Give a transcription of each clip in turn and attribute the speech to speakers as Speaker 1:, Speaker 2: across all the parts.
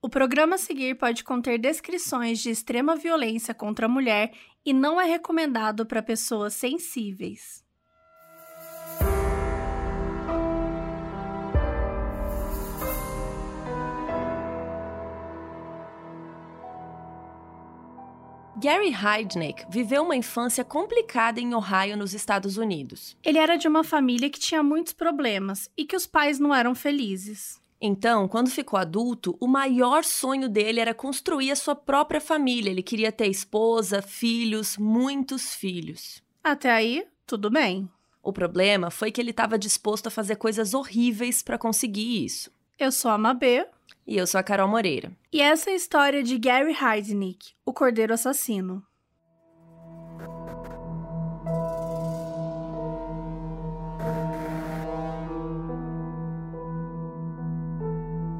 Speaker 1: O programa a seguir pode conter descrições de extrema violência contra a mulher e não é recomendado para pessoas sensíveis.
Speaker 2: Gary Heidnick viveu uma infância complicada em Ohio, nos Estados Unidos.
Speaker 1: Ele era de uma família que tinha muitos problemas e que os pais não eram felizes.
Speaker 2: Então, quando ficou adulto, o maior sonho dele era construir a sua própria família. Ele queria ter esposa, filhos, muitos filhos.
Speaker 1: Até aí, tudo bem.
Speaker 2: O problema foi que ele estava disposto a fazer coisas horríveis para conseguir isso.
Speaker 1: Eu sou a Mabê.
Speaker 2: E eu sou a Carol Moreira.
Speaker 1: E essa é a história de Gary Heidnick, o cordeiro assassino.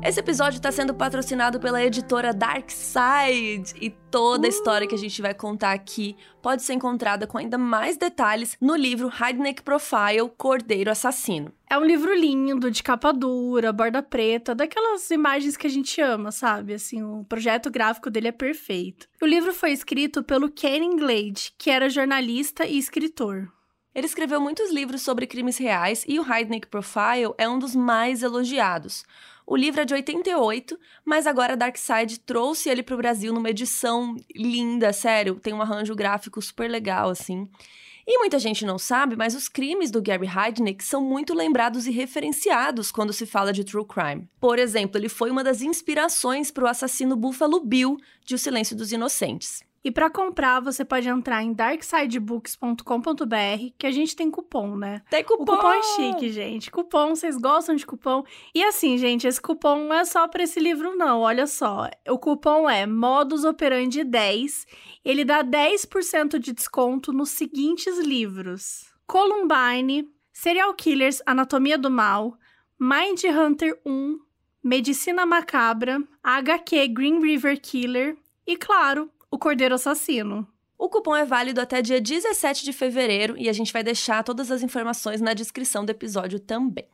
Speaker 2: Esse episódio está sendo patrocinado pela editora Dark Side e toda a história que a gente vai contar aqui pode ser encontrada com ainda mais detalhes no livro Heidnick Profile Cordeiro Assassino.
Speaker 1: É um livro lindo, de capa dura, borda preta, daquelas imagens que a gente ama, sabe? Assim, o projeto gráfico dele é perfeito. O livro foi escrito pelo Ken Glade, que era jornalista e escritor.
Speaker 2: Ele escreveu muitos livros sobre crimes reais e o Heidnick Profile é um dos mais elogiados. O livro é de 88, mas agora a Darkside trouxe ele para o Brasil numa edição linda, sério, tem um arranjo gráfico super legal, assim. E muita gente não sabe, mas os crimes do Gary Heidnick são muito lembrados e referenciados quando se fala de true crime. Por exemplo, ele foi uma das inspirações para o assassino Buffalo Bill de O Silêncio dos Inocentes.
Speaker 1: E para comprar, você pode entrar em darksidebooks.com.br, que a gente tem cupom, né?
Speaker 2: Tem cupom!
Speaker 1: O cupom é chique, gente. Cupom, vocês gostam de cupom? E assim, gente, esse cupom não é só para esse livro, não. Olha só. O cupom é Modus Operandi 10. Ele dá 10% de desconto nos seguintes livros: Columbine, Serial Killers Anatomia do Mal, Mind Hunter 1, Medicina Macabra, HQ Green River Killer e, claro, o Cordeiro Assassino.
Speaker 2: O cupom é válido até dia 17 de fevereiro e a gente vai deixar todas as informações na descrição do episódio também.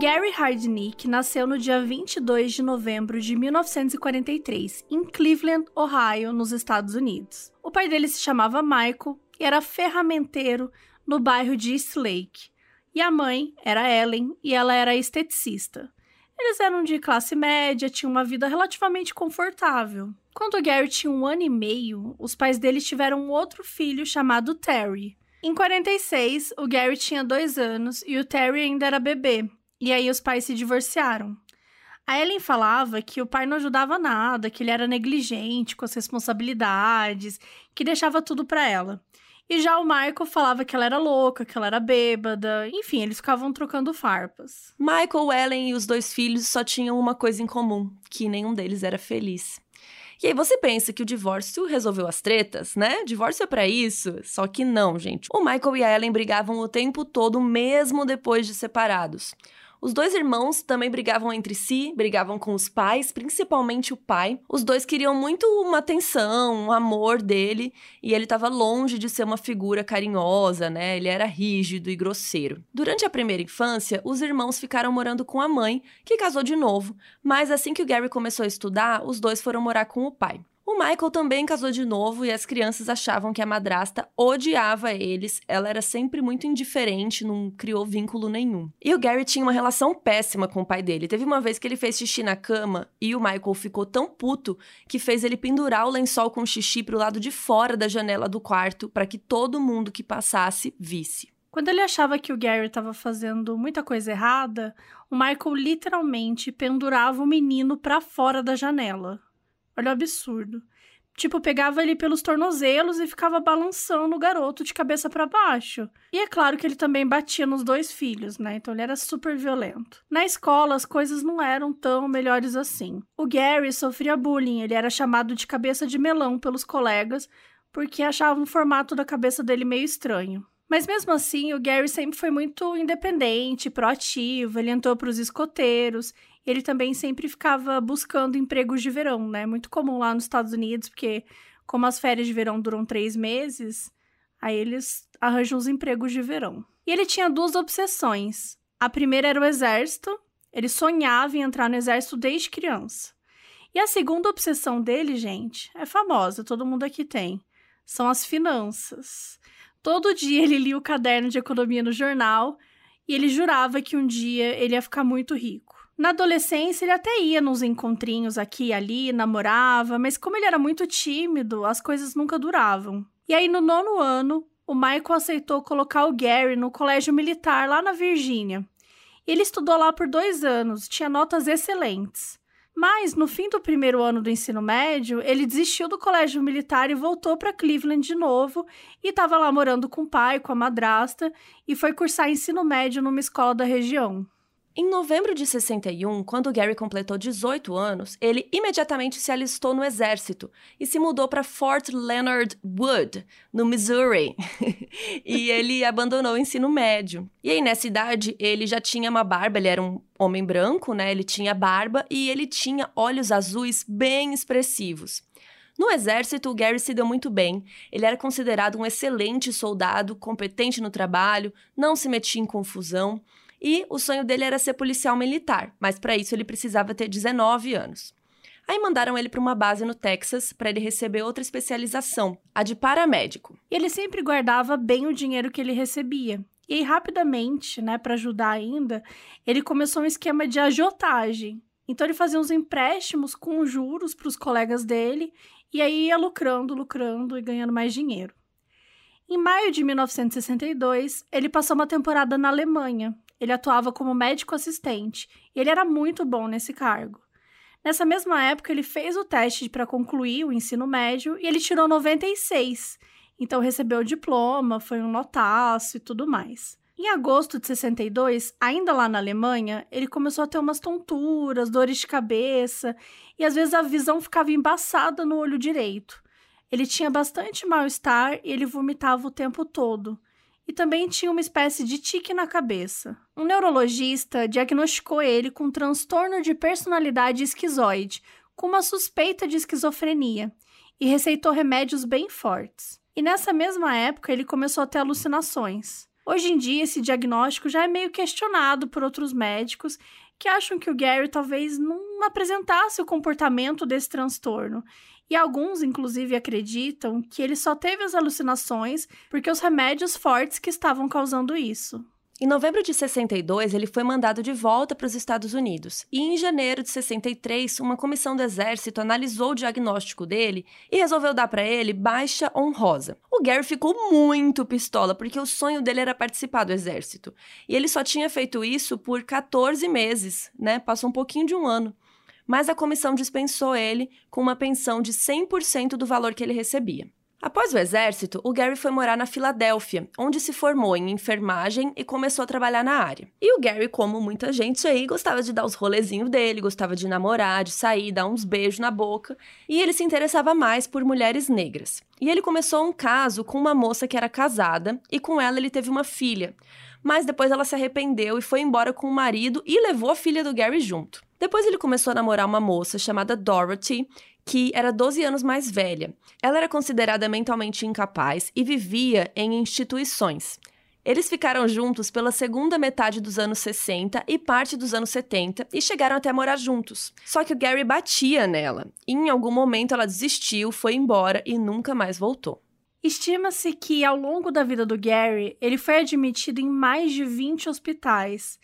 Speaker 1: Gary Hardnick nasceu no dia 22 de novembro de 1943, em Cleveland, Ohio, nos Estados Unidos. O pai dele se chamava Michael e era ferramenteiro no bairro de East Lake. E a mãe era Ellen e ela era esteticista. Eles eram de classe média, tinham uma vida relativamente confortável. Quando o Gary tinha um ano e meio, os pais dele tiveram um outro filho chamado Terry. Em 46, o Gary tinha dois anos e o Terry ainda era bebê, e aí os pais se divorciaram. A Ellen falava que o pai não ajudava nada, que ele era negligente com as responsabilidades, que deixava tudo para ela. E já o Michael falava que ela era louca, que ela era bêbada. Enfim, eles ficavam trocando farpas.
Speaker 2: Michael, Ellen e os dois filhos só tinham uma coisa em comum: que nenhum deles era feliz. E aí você pensa que o divórcio resolveu as tretas, né? Divórcio é para isso. Só que não, gente. O Michael e a Ellen brigavam o tempo todo, mesmo depois de separados. Os dois irmãos também brigavam entre si, brigavam com os pais, principalmente o pai. Os dois queriam muito uma atenção, um amor dele, e ele estava longe de ser uma figura carinhosa, né? Ele era rígido e grosseiro. Durante a primeira infância, os irmãos ficaram morando com a mãe, que casou de novo, mas assim que o Gary começou a estudar, os dois foram morar com o pai. O Michael também casou de novo e as crianças achavam que a madrasta odiava eles. Ela era sempre muito indiferente, não criou vínculo nenhum. E o Gary tinha uma relação péssima com o pai dele. Teve uma vez que ele fez xixi na cama e o Michael ficou tão puto que fez ele pendurar o lençol com xixi pro lado de fora da janela do quarto para que todo mundo que passasse visse.
Speaker 1: Quando ele achava que o Gary estava fazendo muita coisa errada, o Michael literalmente pendurava o menino para fora da janela. Olha o absurdo. Tipo, pegava ele pelos tornozelos e ficava balançando o garoto de cabeça para baixo. E é claro que ele também batia nos dois filhos, né? Então ele era super violento. Na escola, as coisas não eram tão melhores assim. O Gary sofria bullying, ele era chamado de cabeça de melão pelos colegas porque achavam o formato da cabeça dele meio estranho. Mas mesmo assim, o Gary sempre foi muito independente, proativo, ele entrou para os escoteiros ele também sempre ficava buscando empregos de verão, né? Muito comum lá nos Estados Unidos, porque como as férias de verão duram três meses, aí eles arranjam os empregos de verão. E ele tinha duas obsessões. A primeira era o exército, ele sonhava em entrar no exército desde criança. E a segunda obsessão dele, gente, é famosa, todo mundo aqui tem. São as finanças. Todo dia ele lia o caderno de economia no jornal e ele jurava que um dia ele ia ficar muito rico. Na adolescência, ele até ia nos encontrinhos aqui e ali, namorava, mas como ele era muito tímido, as coisas nunca duravam. E aí, no nono ano, o Michael aceitou colocar o Gary no colégio militar lá na Virgínia. Ele estudou lá por dois anos, tinha notas excelentes. Mas, no fim do primeiro ano do ensino médio, ele desistiu do colégio militar e voltou para Cleveland de novo e estava lá morando com o pai, com a madrasta, e foi cursar ensino médio numa escola da região.
Speaker 2: Em novembro de 61, quando Gary completou 18 anos, ele imediatamente se alistou no exército e se mudou para Fort Leonard Wood, no Missouri. e ele abandonou o ensino médio. E aí, nessa idade, ele já tinha uma barba, ele era um homem branco, né? Ele tinha barba e ele tinha olhos azuis bem expressivos. No exército, o Gary se deu muito bem. Ele era considerado um excelente soldado, competente no trabalho, não se metia em confusão e o sonho dele era ser policial militar, mas para isso ele precisava ter 19 anos. Aí mandaram ele para uma base no Texas para ele receber outra especialização, a de paramédico.
Speaker 1: E ele sempre guardava bem o dinheiro que ele recebia. E aí, rapidamente, né, para ajudar ainda, ele começou um esquema de agiotagem. Então ele fazia uns empréstimos com juros para os colegas dele e aí ia lucrando, lucrando e ganhando mais dinheiro. Em maio de 1962, ele passou uma temporada na Alemanha, ele atuava como médico assistente e ele era muito bom nesse cargo. Nessa mesma época, ele fez o teste para concluir o ensino médio e ele tirou 96. Então recebeu o diploma, foi um notaço e tudo mais. Em agosto de 62, ainda lá na Alemanha, ele começou a ter umas tonturas, dores de cabeça e às vezes a visão ficava embaçada no olho direito. Ele tinha bastante mal-estar e ele vomitava o tempo todo e também tinha uma espécie de tique na cabeça. Um neurologista diagnosticou ele com transtorno de personalidade esquizoide, com uma suspeita de esquizofrenia, e receitou remédios bem fortes. E nessa mesma época ele começou a ter alucinações. Hoje em dia, esse diagnóstico já é meio questionado por outros médicos que acham que o Gary talvez não apresentasse o comportamento desse transtorno e alguns, inclusive, acreditam que ele só teve as alucinações porque os remédios fortes que estavam causando isso.
Speaker 2: Em novembro de 62, ele foi mandado de volta para os Estados Unidos. E em janeiro de 63, uma comissão do Exército analisou o diagnóstico dele e resolveu dar para ele baixa honrosa. O Gary ficou muito pistola porque o sonho dele era participar do Exército. E ele só tinha feito isso por 14 meses, né? Passou um pouquinho de um ano mas a comissão dispensou ele com uma pensão de 100% do valor que ele recebia. Após o exército, o Gary foi morar na Filadélfia, onde se formou em enfermagem e começou a trabalhar na área. E o Gary, como muita gente aí, gostava de dar os rolezinhos dele, gostava de namorar, de sair, dar uns beijos na boca, e ele se interessava mais por mulheres negras. E ele começou um caso com uma moça que era casada, e com ela ele teve uma filha. Mas depois ela se arrependeu e foi embora com o marido e levou a filha do Gary junto. Depois ele começou a namorar uma moça chamada Dorothy, que era 12 anos mais velha. Ela era considerada mentalmente incapaz e vivia em instituições. Eles ficaram juntos pela segunda metade dos anos 60 e parte dos anos 70 e chegaram até morar juntos. Só que o Gary batia nela. E em algum momento ela desistiu, foi embora e nunca mais voltou.
Speaker 1: Estima-se que ao longo da vida do Gary, ele foi admitido em mais de 20 hospitais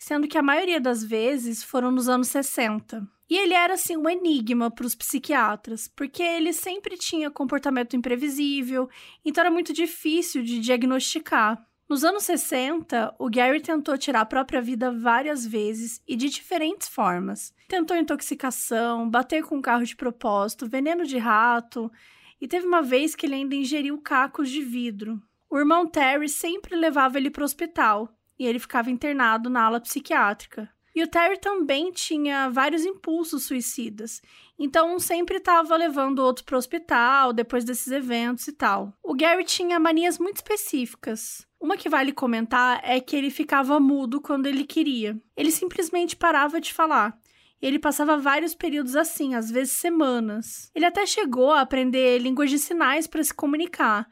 Speaker 1: sendo que a maioria das vezes foram nos anos 60. E ele era assim um enigma para os psiquiatras, porque ele sempre tinha comportamento imprevisível, então era muito difícil de diagnosticar. Nos anos 60, o Gary tentou tirar a própria vida várias vezes e de diferentes formas. Tentou intoxicação, bater com um carro de propósito, veneno de rato, e teve uma vez que ele ainda ingeriu cacos de vidro. O irmão Terry sempre levava ele para o hospital, e ele ficava internado na ala psiquiátrica. E o Terry também tinha vários impulsos suicidas, então um sempre estava levando o outro para o hospital depois desses eventos e tal. O Gary tinha manias muito específicas. Uma que vale comentar é que ele ficava mudo quando ele queria. Ele simplesmente parava de falar. Ele passava vários períodos assim, às vezes semanas. Ele até chegou a aprender línguas de sinais para se comunicar.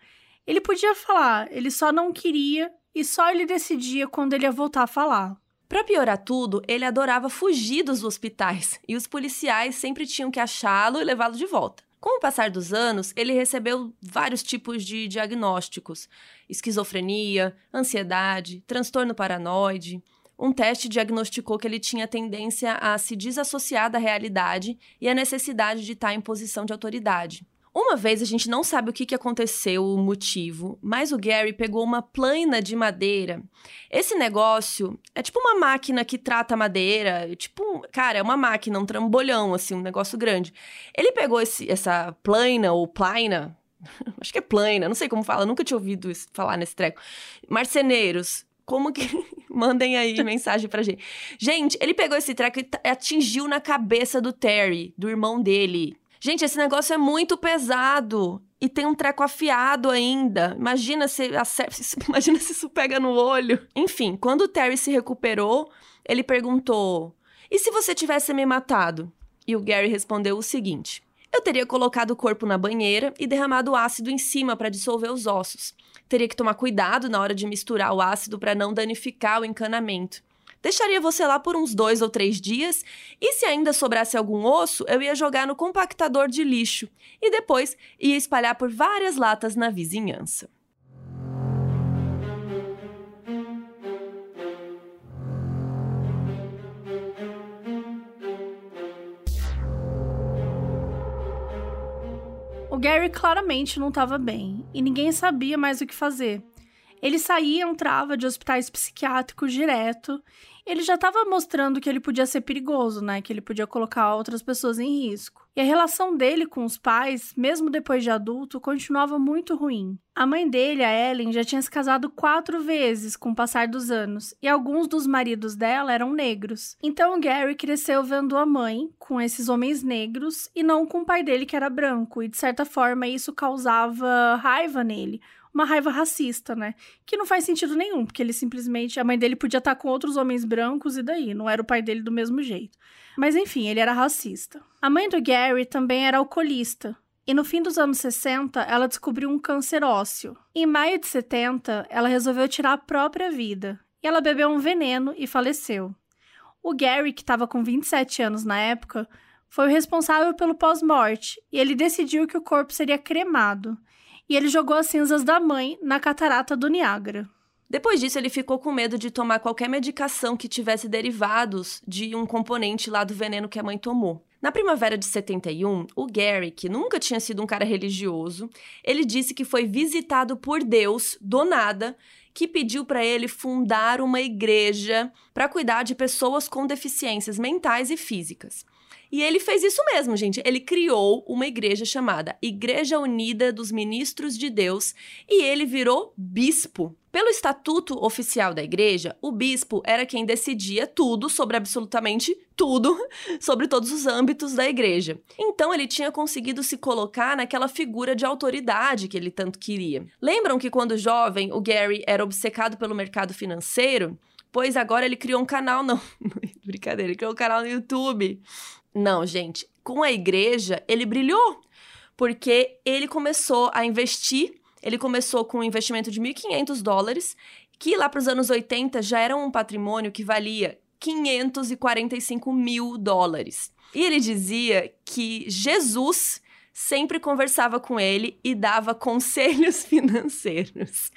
Speaker 1: Ele podia falar, ele só não queria e só ele decidia quando ele ia voltar a falar.
Speaker 2: Para piorar tudo, ele adorava fugir dos hospitais e os policiais sempre tinham que achá-lo e levá-lo de volta. Com o passar dos anos, ele recebeu vários tipos de diagnósticos: esquizofrenia, ansiedade, transtorno paranoide. Um teste diagnosticou que ele tinha tendência a se desassociar da realidade e a necessidade de estar em posição de autoridade. Uma vez a gente não sabe o que, que aconteceu, o motivo, mas o Gary pegou uma plana de madeira. Esse negócio é tipo uma máquina que trata madeira, tipo, cara, é uma máquina, um trambolhão, assim, um negócio grande. Ele pegou esse, essa plana ou plaina, acho que é plana, não sei como fala, nunca tinha ouvido falar nesse treco. Marceneiros, como que. Mandem aí mensagem pra gente. Gente, ele pegou esse treco e atingiu na cabeça do Terry, do irmão dele. Gente, esse negócio é muito pesado. E tem um treco afiado ainda. Imagina se, imagina se isso pega no olho. Enfim, quando o Terry se recuperou, ele perguntou: E se você tivesse me matado? E o Gary respondeu o seguinte: Eu teria colocado o corpo na banheira e derramado ácido em cima para dissolver os ossos. Teria que tomar cuidado na hora de misturar o ácido para não danificar o encanamento. Deixaria você lá por uns dois ou três dias, e se ainda sobrasse algum osso, eu ia jogar no compactador de lixo e depois ia espalhar por várias latas na vizinhança.
Speaker 1: O Gary claramente não estava bem e ninguém sabia mais o que fazer. Ele saía entrava de hospitais psiquiátricos direto. Ele já estava mostrando que ele podia ser perigoso, né? Que ele podia colocar outras pessoas em risco. E a relação dele com os pais, mesmo depois de adulto, continuava muito ruim. A mãe dele, a Ellen, já tinha se casado quatro vezes com o passar dos anos, e alguns dos maridos dela eram negros. Então o Gary cresceu vendo a mãe com esses homens negros e não com o pai dele que era branco, e de certa forma isso causava raiva nele, uma raiva racista, né? Que não faz sentido nenhum, porque ele simplesmente. A mãe dele podia estar com outros homens brancos e daí, não era o pai dele do mesmo jeito. Mas enfim, ele era racista. A mãe do Gary também era alcoolista. E no fim dos anos 60, ela descobriu um câncer ósseo. Em maio de 70, ela resolveu tirar a própria vida. E ela bebeu um veneno e faleceu. O Gary, que estava com 27 anos na época, foi o responsável pelo pós-morte e ele decidiu que o corpo seria cremado e ele jogou as cinzas da mãe na catarata do Niágara.
Speaker 2: Depois disso, ele ficou com medo de tomar qualquer medicação que tivesse derivados de um componente lá do veneno que a mãe tomou. Na primavera de 71, o Gary, que nunca tinha sido um cara religioso, ele disse que foi visitado por Deus do nada, que pediu para ele fundar uma igreja para cuidar de pessoas com deficiências mentais e físicas. E ele fez isso mesmo, gente. Ele criou uma igreja chamada Igreja Unida dos Ministros de Deus e ele virou bispo. Pelo estatuto oficial da igreja, o bispo era quem decidia tudo sobre absolutamente tudo, sobre todos os âmbitos da igreja. Então ele tinha conseguido se colocar naquela figura de autoridade que ele tanto queria. Lembram que quando jovem o Gary era obcecado pelo mercado financeiro? Pois agora ele criou um canal, não, brincadeira, ele criou um canal no YouTube não, gente, com a igreja ele brilhou, porque ele começou a investir, ele começou com um investimento de 1.500 dólares, que lá para os anos 80 já era um patrimônio que valia 545 mil dólares. E ele dizia que Jesus sempre conversava com ele e dava conselhos financeiros.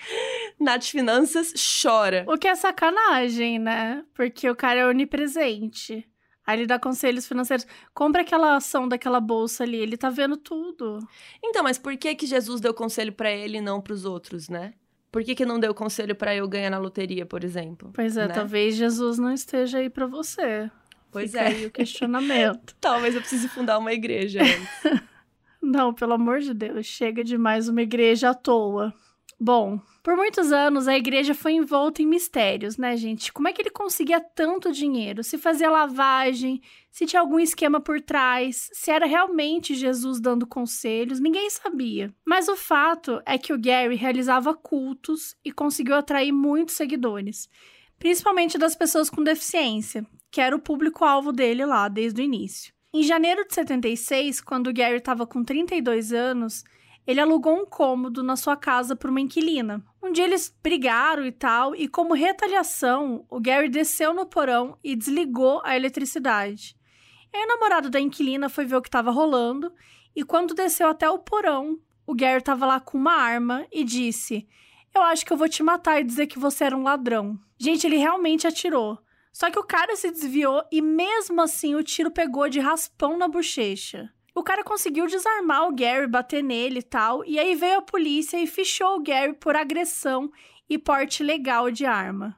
Speaker 2: Nath Finanças chora.
Speaker 1: O que é sacanagem, né? Porque o cara é onipresente. Aí ele dá conselhos financeiros. Compra aquela ação daquela bolsa ali, ele tá vendo tudo.
Speaker 2: Então, mas por que que Jesus deu conselho para ele e não para os outros, né? Por que, que não deu conselho para eu ganhar na loteria, por exemplo?
Speaker 1: Pois é,
Speaker 2: né?
Speaker 1: talvez Jesus não esteja aí para você.
Speaker 2: Pois
Speaker 1: Fica
Speaker 2: é.
Speaker 1: aí o questionamento.
Speaker 2: Talvez eu precise fundar uma igreja
Speaker 1: não, pelo amor de Deus, chega de mais uma igreja à toa. Bom, por muitos anos a igreja foi envolta em mistérios, né, gente? Como é que ele conseguia tanto dinheiro? Se fazia lavagem, se tinha algum esquema por trás, se era realmente Jesus dando conselhos, ninguém sabia. Mas o fato é que o Gary realizava cultos e conseguiu atrair muitos seguidores, principalmente das pessoas com deficiência, que era o público-alvo dele lá desde o início. Em janeiro de 76, quando o Gary estava com 32 anos, ele alugou um cômodo na sua casa para uma inquilina. Um dia eles brigaram e tal, e como retaliação, o Gary desceu no porão e desligou a eletricidade. E aí o namorado da inquilina foi ver o que estava rolando, e quando desceu até o porão, o Gary estava lá com uma arma e disse: Eu acho que eu vou te matar e dizer que você era um ladrão. Gente, ele realmente atirou. Só que o cara se desviou e mesmo assim o tiro pegou de raspão na bochecha. O cara conseguiu desarmar o Gary, bater nele e tal, e aí veio a polícia e fichou o Gary por agressão e porte legal de arma.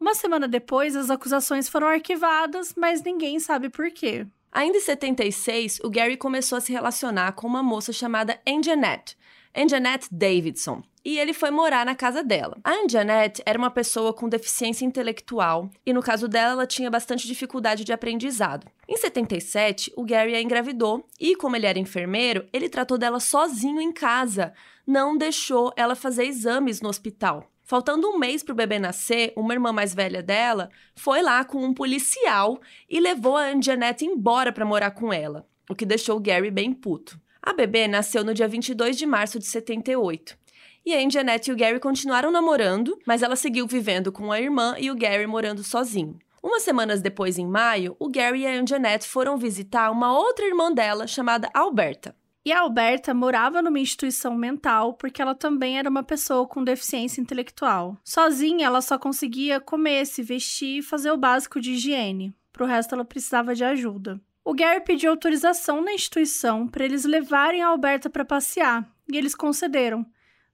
Speaker 1: Uma semana depois, as acusações foram arquivadas, mas ninguém sabe por quê.
Speaker 2: Ainda em 76, o Gary começou a se relacionar com uma moça chamada Anjanette, Anjanette Davidson, e ele foi morar na casa dela. A Anjanette era uma pessoa com deficiência intelectual e, no caso dela, ela tinha bastante dificuldade de aprendizado. Em 77, o Gary a engravidou e, como ele era enfermeiro, ele tratou dela sozinho em casa, não deixou ela fazer exames no hospital. Faltando um mês para o bebê nascer, uma irmã mais velha dela foi lá com um policial e levou a Anjanette embora para morar com ela, o que deixou o Gary bem puto. A bebê nasceu no dia 22 de março de 78. E a Anjanette e o Gary continuaram namorando, mas ela seguiu vivendo com a irmã e o Gary morando sozinho. Umas semanas depois, em maio, o Gary e a Anjanette foram visitar uma outra irmã dela chamada Alberta.
Speaker 1: E a Alberta morava numa instituição mental porque ela também era uma pessoa com deficiência intelectual. Sozinha, ela só conseguia comer, se vestir e fazer o básico de higiene. Pro resto, ela precisava de ajuda. O Gary pediu autorização na instituição para eles levarem a Alberta para passear, e eles concederam.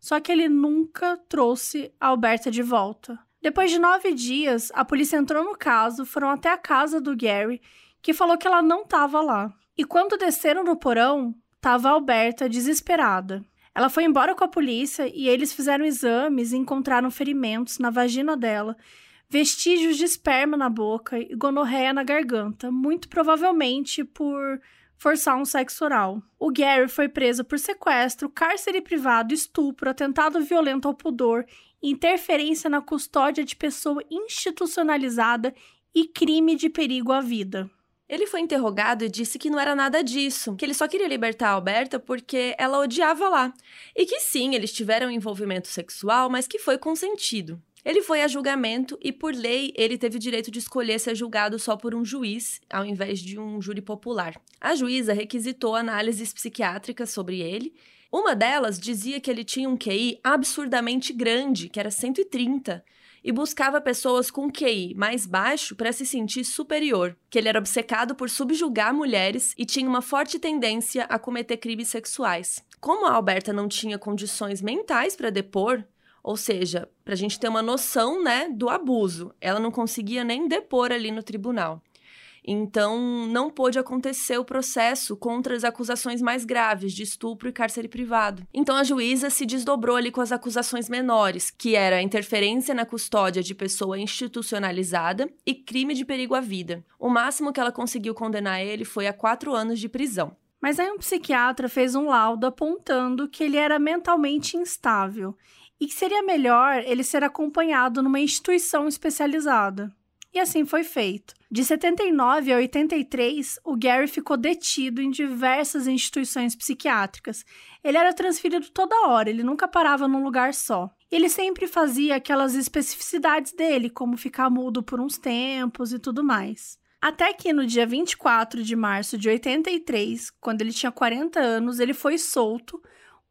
Speaker 1: Só que ele nunca trouxe a Alberta de volta. Depois de nove dias, a polícia entrou no caso, foram até a casa do Gary, que falou que ela não estava lá. E quando desceram no porão, estava Alberta desesperada. Ela foi embora com a polícia e eles fizeram exames e encontraram ferimentos na vagina dela, vestígios de esperma na boca e gonorreia na garganta, muito provavelmente por forçar um sexo oral. O Gary foi preso por sequestro, cárcere privado, estupro, atentado violento ao pudor, interferência na custódia de pessoa institucionalizada e crime de perigo à vida.
Speaker 2: Ele foi interrogado e disse que não era nada disso, que ele só queria libertar a Alberta porque ela odiava lá. E que sim, eles tiveram envolvimento sexual, mas que foi consentido. Ele foi a julgamento e, por lei, ele teve o direito de escolher ser julgado só por um juiz, ao invés de um júri popular. A juíza requisitou análises psiquiátricas sobre ele. Uma delas dizia que ele tinha um QI absurdamente grande, que era 130, e buscava pessoas com QI mais baixo para se sentir superior, que ele era obcecado por subjugar mulheres e tinha uma forte tendência a cometer crimes sexuais. Como a Alberta não tinha condições mentais para depor, ou seja, para a gente ter uma noção né, do abuso. Ela não conseguia nem depor ali no tribunal. Então, não pôde acontecer o processo contra as acusações mais graves de estupro e cárcere privado. Então, a juíza se desdobrou ali com as acusações menores, que era interferência na custódia de pessoa institucionalizada e crime de perigo à vida. O máximo que ela conseguiu condenar ele foi a quatro anos de prisão.
Speaker 1: Mas aí um psiquiatra fez um laudo apontando que ele era mentalmente instável e que seria melhor ele ser acompanhado numa instituição especializada. E assim foi feito. De 79 a 83, o Gary ficou detido em diversas instituições psiquiátricas. Ele era transferido toda hora, ele nunca parava num lugar só. Ele sempre fazia aquelas especificidades dele, como ficar mudo por uns tempos e tudo mais. Até que no dia 24 de março de 83, quando ele tinha 40 anos, ele foi solto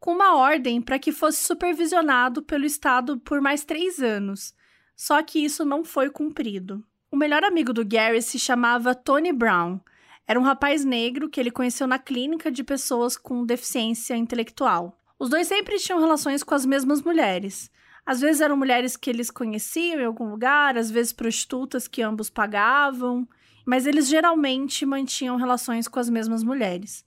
Speaker 1: com uma ordem para que fosse supervisionado pelo Estado por mais três anos. Só que isso não foi cumprido. O melhor amigo do Gary se chamava Tony Brown. Era um rapaz negro que ele conheceu na clínica de pessoas com deficiência intelectual. Os dois sempre tinham relações com as mesmas mulheres. Às vezes eram mulheres que eles conheciam em algum lugar, às vezes prostitutas que ambos pagavam, mas eles geralmente mantinham relações com as mesmas mulheres.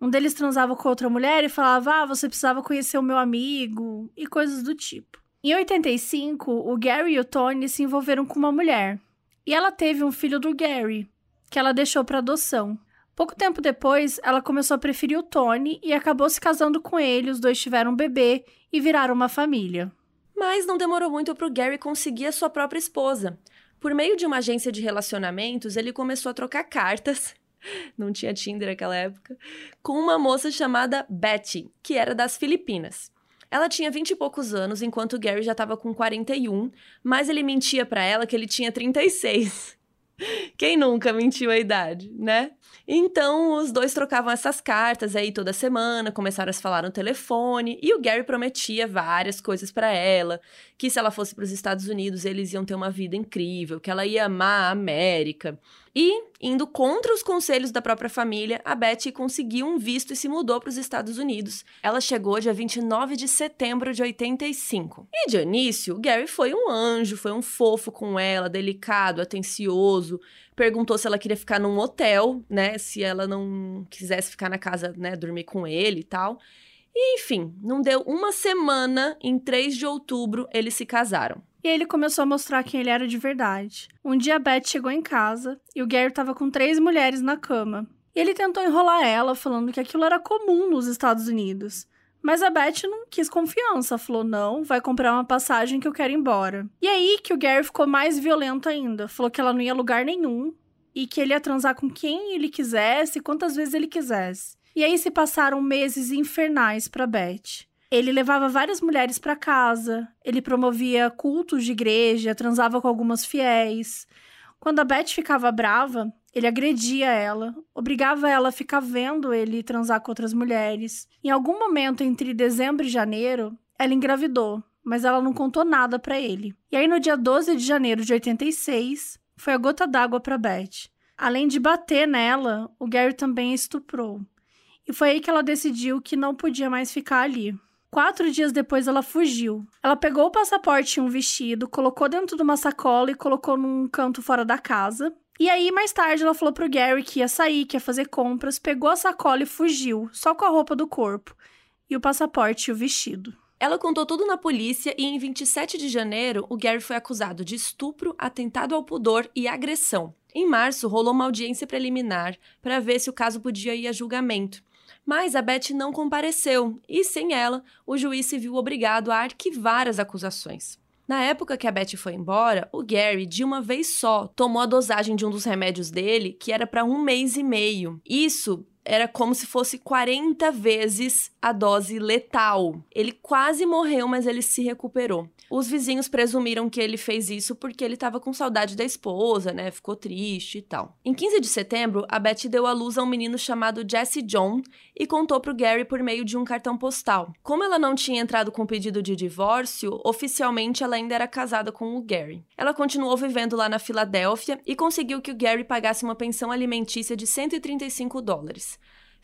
Speaker 1: Um deles transava com outra mulher e falava: Ah, você precisava conhecer o meu amigo, e coisas do tipo. Em 85, o Gary e o Tony se envolveram com uma mulher. E ela teve um filho do Gary, que ela deixou para adoção. Pouco tempo depois, ela começou a preferir o Tony e acabou se casando com ele. Os dois tiveram um bebê e viraram uma família.
Speaker 2: Mas não demorou muito para o Gary conseguir a sua própria esposa. Por meio de uma agência de relacionamentos, ele começou a trocar cartas não tinha Tinder naquela época, com uma moça chamada Betty, que era das Filipinas. Ela tinha vinte e poucos anos, enquanto o Gary já estava com 41, mas ele mentia para ela que ele tinha 36. Quem nunca mentiu a idade, né? Então, os dois trocavam essas cartas aí toda semana, começaram a se falar no telefone, e o Gary prometia várias coisas para ela, que se ela fosse para os Estados Unidos, eles iam ter uma vida incrível, que ela ia amar a América. E, indo contra os conselhos da própria família, a Betty conseguiu um visto e se mudou para os Estados Unidos. Ela chegou dia 29 de setembro de 85. E de início, Gary foi um anjo, foi um fofo com ela, delicado, atencioso. Perguntou se ela queria ficar num hotel, né? Se ela não quisesse ficar na casa, né? Dormir com ele e tal. E, enfim, não deu uma semana, em 3 de outubro, eles se casaram.
Speaker 1: E ele começou a mostrar quem ele era de verdade. Um dia Beth chegou em casa e o Gary estava com três mulheres na cama. E ele tentou enrolar ela, falando que aquilo era comum nos Estados Unidos. Mas a Beth não quis confiança, falou: não, vai comprar uma passagem que eu quero ir embora. E aí que o Gary ficou mais violento ainda. Falou que ela não ia a lugar nenhum e que ele ia transar com quem ele quisesse, quantas vezes ele quisesse. E aí se passaram meses infernais para Beth. Ele levava várias mulheres para casa, ele promovia cultos de igreja, transava com algumas fiéis. Quando a Beth ficava brava, ele agredia ela, obrigava ela a ficar vendo ele transar com outras mulheres. Em algum momento entre dezembro e janeiro, ela engravidou, mas ela não contou nada para ele. E aí no dia 12 de janeiro de 86, foi a gota d'água para Beth. Além de bater nela, o Gary também estuprou. E foi aí que ela decidiu que não podia mais ficar ali. Quatro dias depois, ela fugiu. Ela pegou o passaporte e um vestido, colocou dentro de uma sacola e colocou num canto fora da casa. E aí, mais tarde, ela falou pro Gary que ia sair, que ia fazer compras, pegou a sacola e fugiu, só com a roupa do corpo, e o passaporte e o vestido.
Speaker 2: Ela contou tudo na polícia e em 27 de janeiro, o Gary foi acusado de estupro, atentado ao pudor e agressão. Em março, rolou uma audiência preliminar para ver se o caso podia ir a julgamento. Mas a Beth não compareceu e, sem ela, o juiz se viu obrigado a arquivar as acusações. Na época que a Beth foi embora, o Gary, de uma vez só, tomou a dosagem de um dos remédios dele, que era para um mês e meio. Isso era como se fosse 40 vezes a dose letal. Ele quase morreu, mas ele se recuperou. Os vizinhos presumiram que ele fez isso porque ele estava com saudade da esposa, né? Ficou triste e tal. Em 15 de setembro, a Betty deu à luz a um menino chamado Jesse John e contou para o Gary por meio de um cartão postal. Como ela não tinha entrado com pedido de divórcio, oficialmente ela ainda era casada com o Gary. Ela continuou vivendo lá na Filadélfia e conseguiu que o Gary pagasse uma pensão alimentícia de 135 dólares.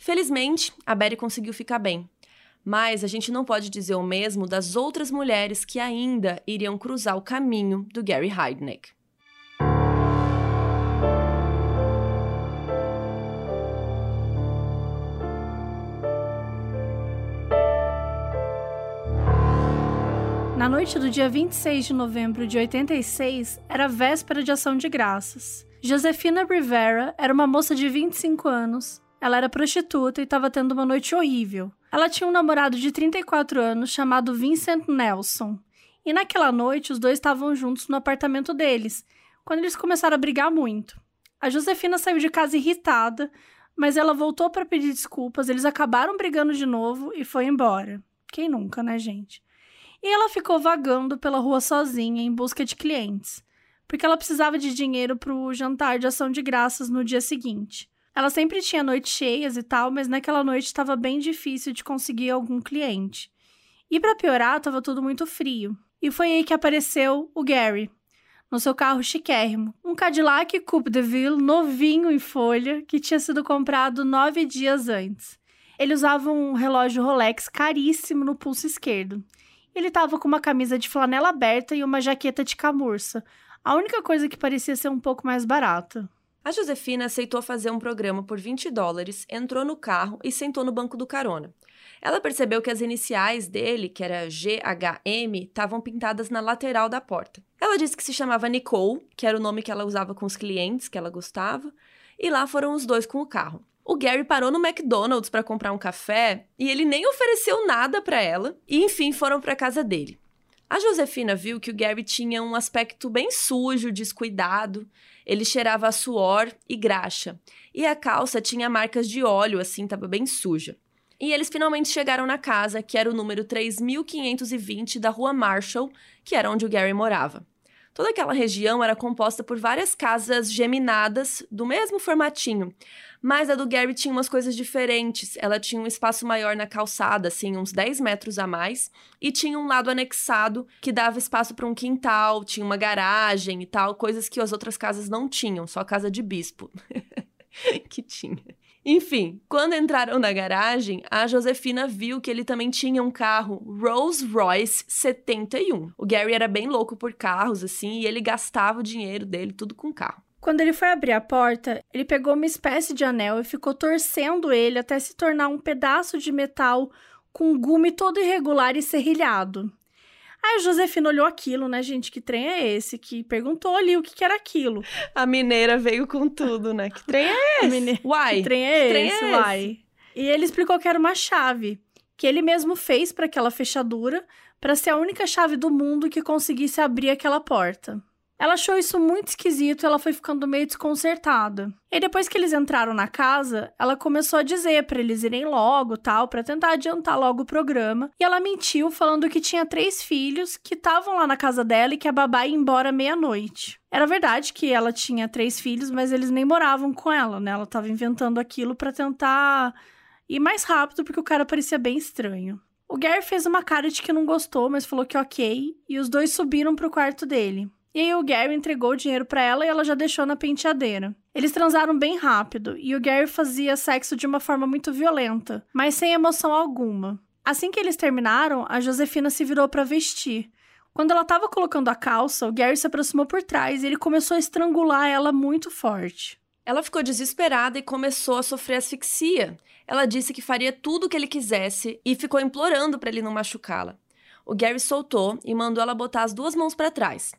Speaker 2: Felizmente, a Betty conseguiu ficar bem. Mas a gente não pode dizer o mesmo das outras mulheres que ainda iriam cruzar o caminho do Gary Heidnick.
Speaker 1: Na noite do dia 26 de novembro de 86, era véspera de ação de graças. Josefina Rivera era uma moça de 25 anos. Ela era prostituta e estava tendo uma noite horrível. Ela tinha um namorado de 34 anos chamado Vincent Nelson. E naquela noite os dois estavam juntos no apartamento deles, quando eles começaram a brigar muito. A Josefina saiu de casa irritada, mas ela voltou para pedir desculpas, eles acabaram brigando de novo e foi embora. Quem nunca, né, gente? E ela ficou vagando pela rua sozinha em busca de clientes, porque ela precisava de dinheiro para o jantar de ação de graças no dia seguinte. Ela sempre tinha noites cheias e tal, mas naquela noite estava bem difícil de conseguir algum cliente. E para piorar, estava tudo muito frio. E foi aí que apareceu o Gary, no seu carro chiquérrimo, um Cadillac Coupe de Ville novinho em folha que tinha sido comprado nove dias antes. Ele usava um relógio Rolex caríssimo no pulso esquerdo. Ele estava com uma camisa de flanela aberta e uma jaqueta de camurça, a única coisa que parecia ser um pouco mais barata.
Speaker 2: A Josefina aceitou fazer um programa por 20 dólares, entrou no carro e sentou no banco do carona. Ela percebeu que as iniciais dele, que era GHM, estavam pintadas na lateral da porta. Ela disse que se chamava Nicole, que era o nome que ela usava com os clientes que ela gostava, e lá foram os dois com o carro. O Gary parou no McDonald's para comprar um café e ele nem ofereceu nada para ela, e enfim foram para casa dele. A Josefina viu que o Gary tinha um aspecto bem sujo, descuidado. Ele cheirava a suor e graxa. E a calça tinha marcas de óleo, assim, estava bem suja. E eles finalmente chegaram na casa, que era o número 3520 da rua Marshall, que era onde o Gary morava. Toda aquela região era composta por várias casas geminadas do mesmo formatinho, mas a do Gary tinha umas coisas diferentes. Ela tinha um espaço maior na calçada, assim, uns 10 metros a mais, e tinha um lado anexado que dava espaço para um quintal, tinha uma garagem e tal, coisas que as outras casas não tinham, só a casa de bispo. que tinha. Enfim, quando entraram na garagem, a Josefina viu que ele também tinha um carro Rolls Royce 71. O Gary era bem louco por carros, assim, e ele gastava o dinheiro dele tudo com carro.
Speaker 1: Quando ele foi abrir a porta, ele pegou uma espécie de anel e ficou torcendo ele até se tornar um pedaço de metal com gume todo irregular e serrilhado. Aí a Josefina olhou aquilo, né, gente? Que trem é esse? Que perguntou ali o que, que era aquilo.
Speaker 2: A mineira veio com tudo, né? Que trem é esse? Mine...
Speaker 1: Uai! Que trem é que trem esse? É Uai! E ele explicou que era uma chave que ele mesmo fez para aquela fechadura, para ser a única chave do mundo que conseguisse abrir aquela porta. Ela achou isso muito esquisito ela foi ficando meio desconcertada. E depois que eles entraram na casa, ela começou a dizer para eles irem logo, tal, para tentar adiantar logo o programa. E ela mentiu falando que tinha três filhos que estavam lá na casa dela e que a babá ia embora meia-noite. Era verdade que ela tinha três filhos, mas eles nem moravam com ela, né? Ela estava inventando aquilo para tentar ir mais rápido porque o cara parecia bem estranho. O Gary fez uma cara de que não gostou, mas falou que ok, e os dois subiram pro quarto dele. E aí o Gary entregou o dinheiro para ela e ela já deixou na penteadeira. Eles transaram bem rápido e o Gary fazia sexo de uma forma muito violenta, mas sem emoção alguma. Assim que eles terminaram, a Josefina se virou para vestir. Quando ela estava colocando a calça, o Gary se aproximou por trás e ele começou a estrangular ela muito forte.
Speaker 2: Ela ficou desesperada e começou a sofrer asfixia. Ela disse que faria tudo o que ele quisesse e ficou implorando para ele não machucá-la. O Gary soltou e mandou ela botar as duas mãos para trás.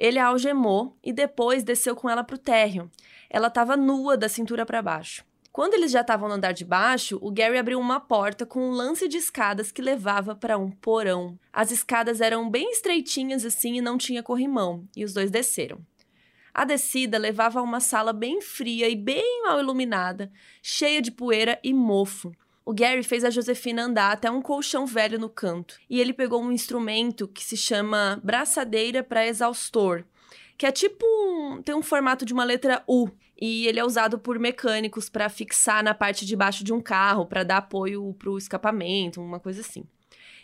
Speaker 2: Ele a algemou e depois desceu com ela para o térreo. Ela estava nua da cintura para baixo. Quando eles já estavam no andar de baixo, o Gary abriu uma porta com um lance de escadas que levava para um porão. As escadas eram bem estreitinhas assim e não tinha corrimão, e os dois desceram. A descida levava a uma sala bem fria e bem mal iluminada, cheia de poeira e mofo. O Gary fez a Josefina andar até um colchão velho no canto e ele pegou um instrumento que se chama braçadeira para exaustor, que é tipo um, tem um formato de uma letra U e ele é usado por mecânicos para fixar na parte de baixo de um carro para dar apoio para o escapamento, uma coisa assim.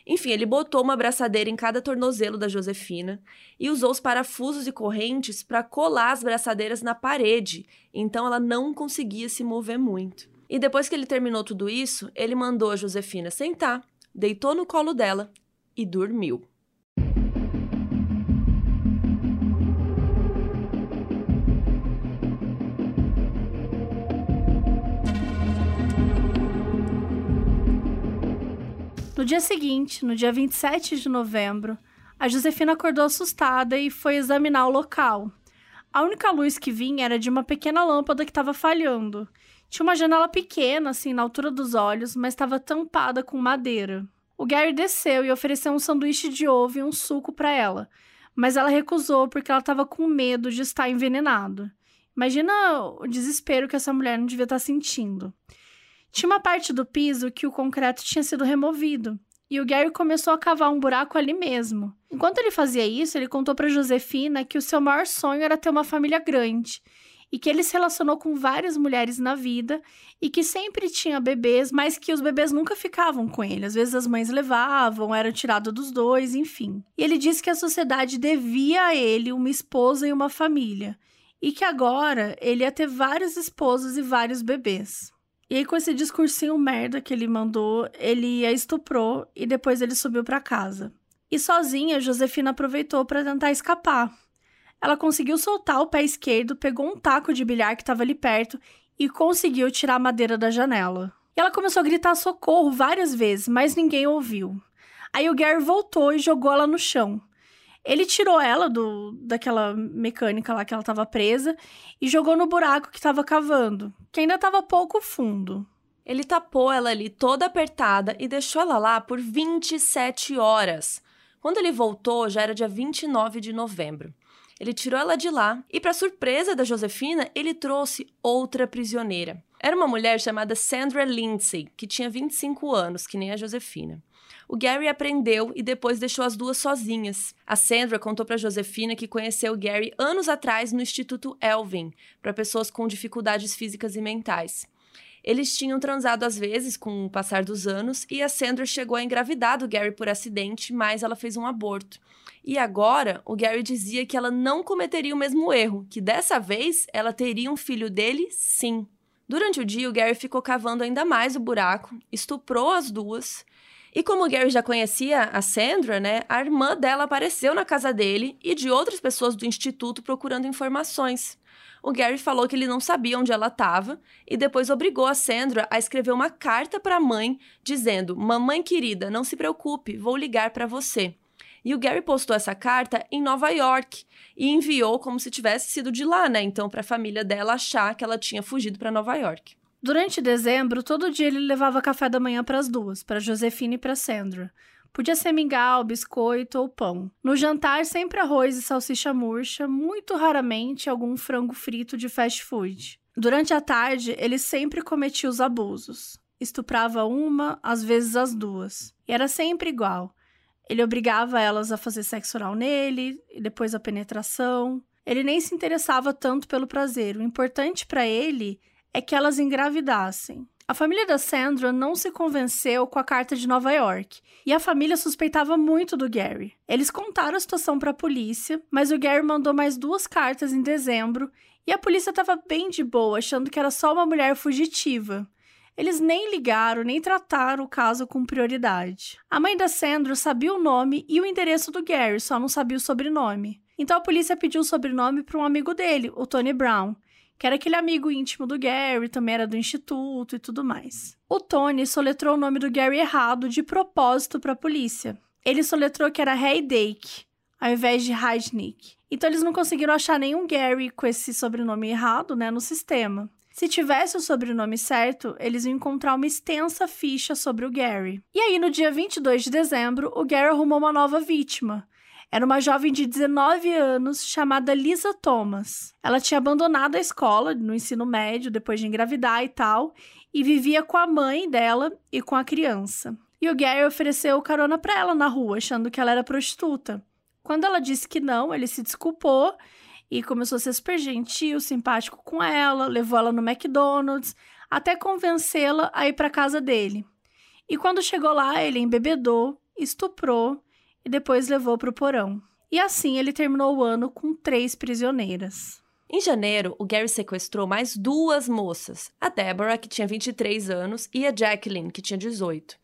Speaker 2: Enfim, ele botou uma braçadeira em cada tornozelo da Josefina e usou os parafusos e correntes para colar as braçadeiras na parede, então ela não conseguia se mover muito. E depois que ele terminou tudo isso, ele mandou a Josefina sentar, deitou no colo dela e dormiu.
Speaker 1: No dia seguinte, no dia 27 de novembro, a Josefina acordou assustada e foi examinar o local. A única luz que vinha era de uma pequena lâmpada que estava falhando, tinha uma janela pequena, assim, na altura dos olhos, mas estava tampada com madeira. O Gary desceu e ofereceu um sanduíche de ovo e um suco para ela, mas ela recusou porque ela estava com medo de estar envenenado. Imagina o desespero que essa mulher não devia estar sentindo. Tinha uma parte do piso que o concreto tinha sido removido, e o Gary começou a cavar um buraco ali mesmo. Enquanto ele fazia isso, ele contou para Josefina que o seu maior sonho era ter uma família grande e que ele se relacionou com várias mulheres na vida e que sempre tinha bebês, mas que os bebês nunca ficavam com ele. Às vezes as mães levavam, era tirado dos dois, enfim. E ele disse que a sociedade devia a ele uma esposa e uma família, e que agora ele ia ter várias esposas e vários bebês. E aí, com esse discursinho merda que ele mandou, ele a estuprou e depois ele subiu para casa. E sozinha, Josefina aproveitou para tentar escapar. Ela conseguiu soltar o pé esquerdo, pegou um taco de bilhar que estava ali perto e conseguiu tirar a madeira da janela. E ela começou a gritar socorro várias vezes, mas ninguém ouviu. Aí o Gary voltou e jogou ela no chão. Ele tirou ela do daquela mecânica lá que ela estava presa e jogou no buraco que estava cavando, que ainda estava pouco fundo.
Speaker 2: Ele tapou ela ali toda apertada e deixou ela lá por 27 horas. Quando ele voltou, já era dia 29 de novembro. Ele tirou ela de lá e, para surpresa da Josefina, ele trouxe outra prisioneira. Era uma mulher chamada Sandra Lindsay, que tinha 25 anos, que nem a Josefina. O Gary aprendeu e depois deixou as duas sozinhas. A Sandra contou para Josefina que conheceu o Gary anos atrás no Instituto Elvin, para pessoas com dificuldades físicas e mentais. Eles tinham transado às vezes com o passar dos anos e a Sandra chegou a engravidar do Gary por acidente, mas ela fez um aborto. E agora, o Gary dizia que ela não cometeria o mesmo erro, que dessa vez ela teria um filho dele, sim. Durante o dia, o Gary ficou cavando ainda mais o buraco, estuprou as duas. E como o Gary já conhecia a Sandra, né, a irmã dela apareceu na casa dele e de outras pessoas do instituto procurando informações. O Gary falou que ele não sabia onde ela estava e depois obrigou a Sandra a escrever uma carta para a mãe dizendo: "Mamãe querida, não se preocupe, vou ligar para você". E o Gary postou essa carta em Nova York e enviou como se tivesse sido de lá, né? Então, para a família dela achar que ela tinha fugido para Nova York.
Speaker 1: Durante dezembro, todo dia ele levava café da manhã para as duas, para Josefina e para Sandra. Podia ser mingau, biscoito ou pão. No jantar, sempre arroz e salsicha murcha, muito raramente algum frango frito de fast food. Durante a tarde, ele sempre cometia os abusos. Estuprava uma, às vezes as duas. E era sempre igual. Ele obrigava elas a fazer sexo oral nele, depois a penetração. Ele nem se interessava tanto pelo prazer. O importante para ele é que elas engravidassem. A família da Sandra não se convenceu com a carta de Nova York e a família suspeitava muito do Gary. Eles contaram a situação para a polícia, mas o Gary mandou mais duas cartas em dezembro e a polícia estava bem de boa, achando que era só uma mulher fugitiva. Eles nem ligaram, nem trataram o caso com prioridade. A mãe da Sandra sabia o nome e o endereço do Gary, só não sabia o sobrenome. Então a polícia pediu o sobrenome para um amigo dele, o Tony Brown, que era aquele amigo íntimo do Gary, também era do instituto e tudo mais. O Tony soletrou o nome do Gary errado de propósito para a polícia. Ele soletrou que era Heydake, ao invés de Heidnik. Então eles não conseguiram achar nenhum Gary com esse sobrenome errado, né, no sistema. Se tivesse o sobrenome certo, eles iam encontrar uma extensa ficha sobre o Gary. E aí, no dia 22 de dezembro, o Gary arrumou uma nova vítima. Era uma jovem de 19 anos chamada Lisa Thomas. Ela tinha abandonado a escola no ensino médio depois de engravidar e tal, e vivia com a mãe dela e com a criança. E o Gary ofereceu carona para ela na rua, achando que ela era prostituta. Quando ela disse que não, ele se desculpou e começou a ser super gentil, simpático com ela, levou ela no McDonald's, até convencê-la a ir para casa dele. E quando chegou lá, ele embebedou, estuprou e depois levou para o porão. E assim ele terminou o ano com três prisioneiras.
Speaker 2: Em janeiro, o Gary sequestrou mais duas moças: a Deborah, que tinha 23 anos, e a Jacqueline, que tinha 18.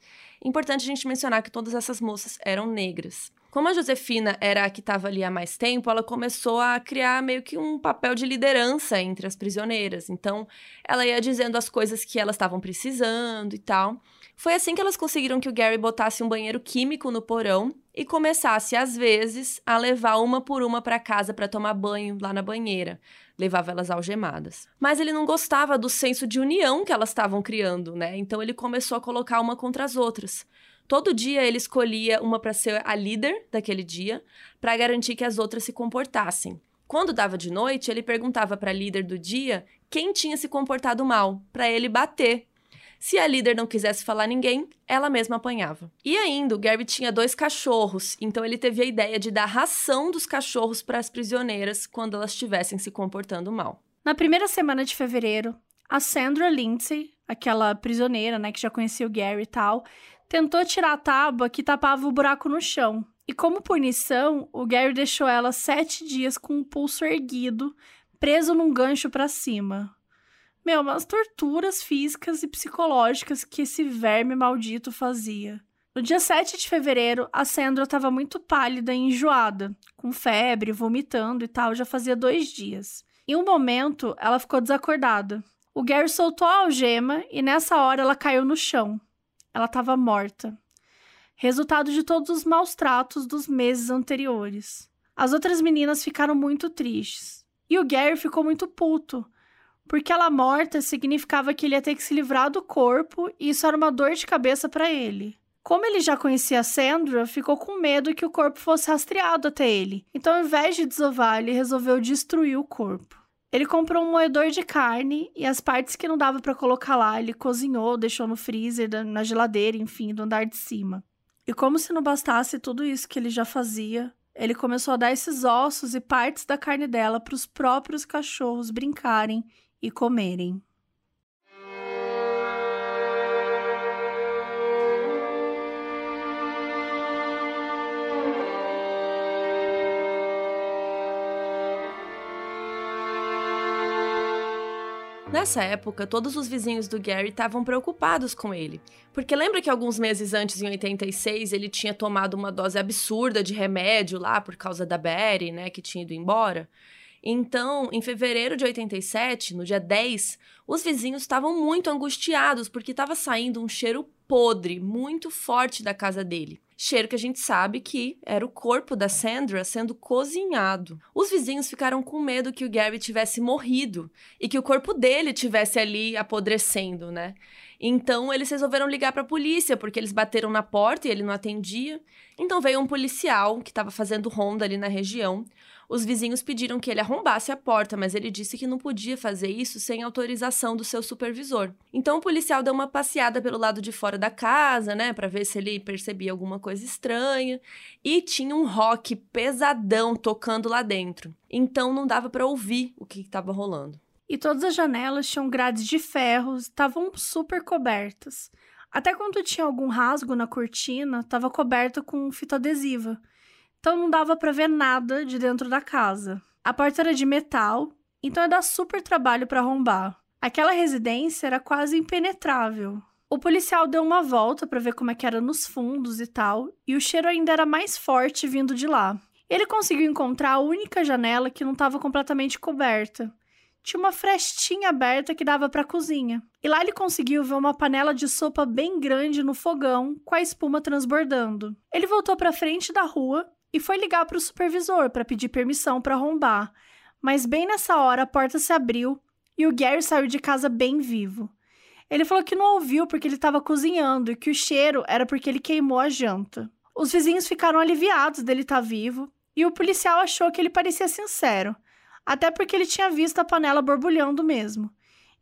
Speaker 2: Importante a gente mencionar que todas essas moças eram negras. Como a Josefina era a que estava ali há mais tempo, ela começou a criar meio que um papel de liderança entre as prisioneiras. Então, ela ia dizendo as coisas que elas estavam precisando e tal. Foi assim que elas conseguiram que o Gary botasse um banheiro químico no porão e começasse, às vezes, a levar uma por uma para casa para tomar banho lá na banheira. Levava elas algemadas. Mas ele não gostava do senso de união que elas estavam criando, né? Então ele começou a colocar uma contra as outras. Todo dia ele escolhia uma para ser a líder daquele dia, para garantir que as outras se comportassem. Quando dava de noite, ele perguntava para a líder do dia quem tinha se comportado mal, para ele bater. Se a líder não quisesse falar ninguém, ela mesma apanhava. E ainda, o Gary tinha dois cachorros, então ele teve a ideia de dar ração dos cachorros para as prisioneiras quando elas estivessem se comportando mal.
Speaker 1: Na primeira semana de fevereiro, a Sandra Lindsay, aquela prisioneira, né, que já conhecia o Gary e tal, tentou tirar a tábua que tapava o buraco no chão. E como punição, o Gary deixou ela sete dias com o pulso erguido, preso num gancho para cima. Meu, umas torturas físicas e psicológicas que esse verme maldito fazia. No dia 7 de fevereiro, a Sandra estava muito pálida e enjoada, com febre, vomitando e tal, já fazia dois dias. Em um momento, ela ficou desacordada. O Gary soltou a algema e nessa hora ela caiu no chão. Ela estava morta. Resultado de todos os maus tratos dos meses anteriores. As outras meninas ficaram muito tristes. E o Gary ficou muito puto, porque ela morta significava que ele ia ter que se livrar do corpo e isso era uma dor de cabeça para ele. Como ele já conhecia a Sandra, ficou com medo que o corpo fosse rastreado até ele. Então, ao invés de desovar, ele resolveu destruir o corpo. Ele comprou um moedor de carne e as partes que não dava para colocar lá, ele cozinhou, deixou no freezer, na geladeira, enfim, do andar de cima. E como se não bastasse tudo isso que ele já fazia, ele começou a dar esses ossos e partes da carne dela para os próprios cachorros brincarem e comerem.
Speaker 2: Nessa época, todos os vizinhos do Gary estavam preocupados com ele. Porque lembra que alguns meses antes, em 86, ele tinha tomado uma dose absurda de remédio lá por causa da Betty, né, que tinha ido embora? Então, em fevereiro de 87, no dia 10, os vizinhos estavam muito angustiados porque estava saindo um cheiro podre muito forte da casa dele. Cheiro que a gente sabe que era o corpo da Sandra sendo cozinhado. Os vizinhos ficaram com medo que o Gary tivesse morrido e que o corpo dele tivesse ali apodrecendo, né? Então eles resolveram ligar para a polícia porque eles bateram na porta e ele não atendia. Então veio um policial que estava fazendo ronda ali na região. Os vizinhos pediram que ele arrombasse a porta, mas ele disse que não podia fazer isso sem autorização do seu supervisor. Então o policial deu uma passeada pelo lado de fora da casa, né, para ver se ele percebia alguma coisa estranha, e tinha um rock pesadão tocando lá dentro. Então não dava para ouvir o que estava rolando.
Speaker 1: E todas as janelas tinham grades de ferro, estavam super cobertas. Até quando tinha algum rasgo na cortina, estava coberta com fita adesiva então não dava para ver nada de dentro da casa. A porta era de metal, então ia dar super trabalho para arrombar. Aquela residência era quase impenetrável. O policial deu uma volta para ver como é que era nos fundos e tal, e o cheiro ainda era mais forte vindo de lá. Ele conseguiu encontrar a única janela que não estava completamente coberta. Tinha uma frestinha aberta que dava para a cozinha. E lá ele conseguiu ver uma panela de sopa bem grande no fogão, com a espuma transbordando. Ele voltou para frente da rua e foi ligar para o supervisor para pedir permissão para arrombar. Mas bem nessa hora a porta se abriu e o Gary saiu de casa bem vivo. Ele falou que não ouviu porque ele estava cozinhando e que o cheiro era porque ele queimou a janta. Os vizinhos ficaram aliviados dele estar tá vivo e o policial achou que ele parecia sincero, até porque ele tinha visto a panela borbulhando mesmo.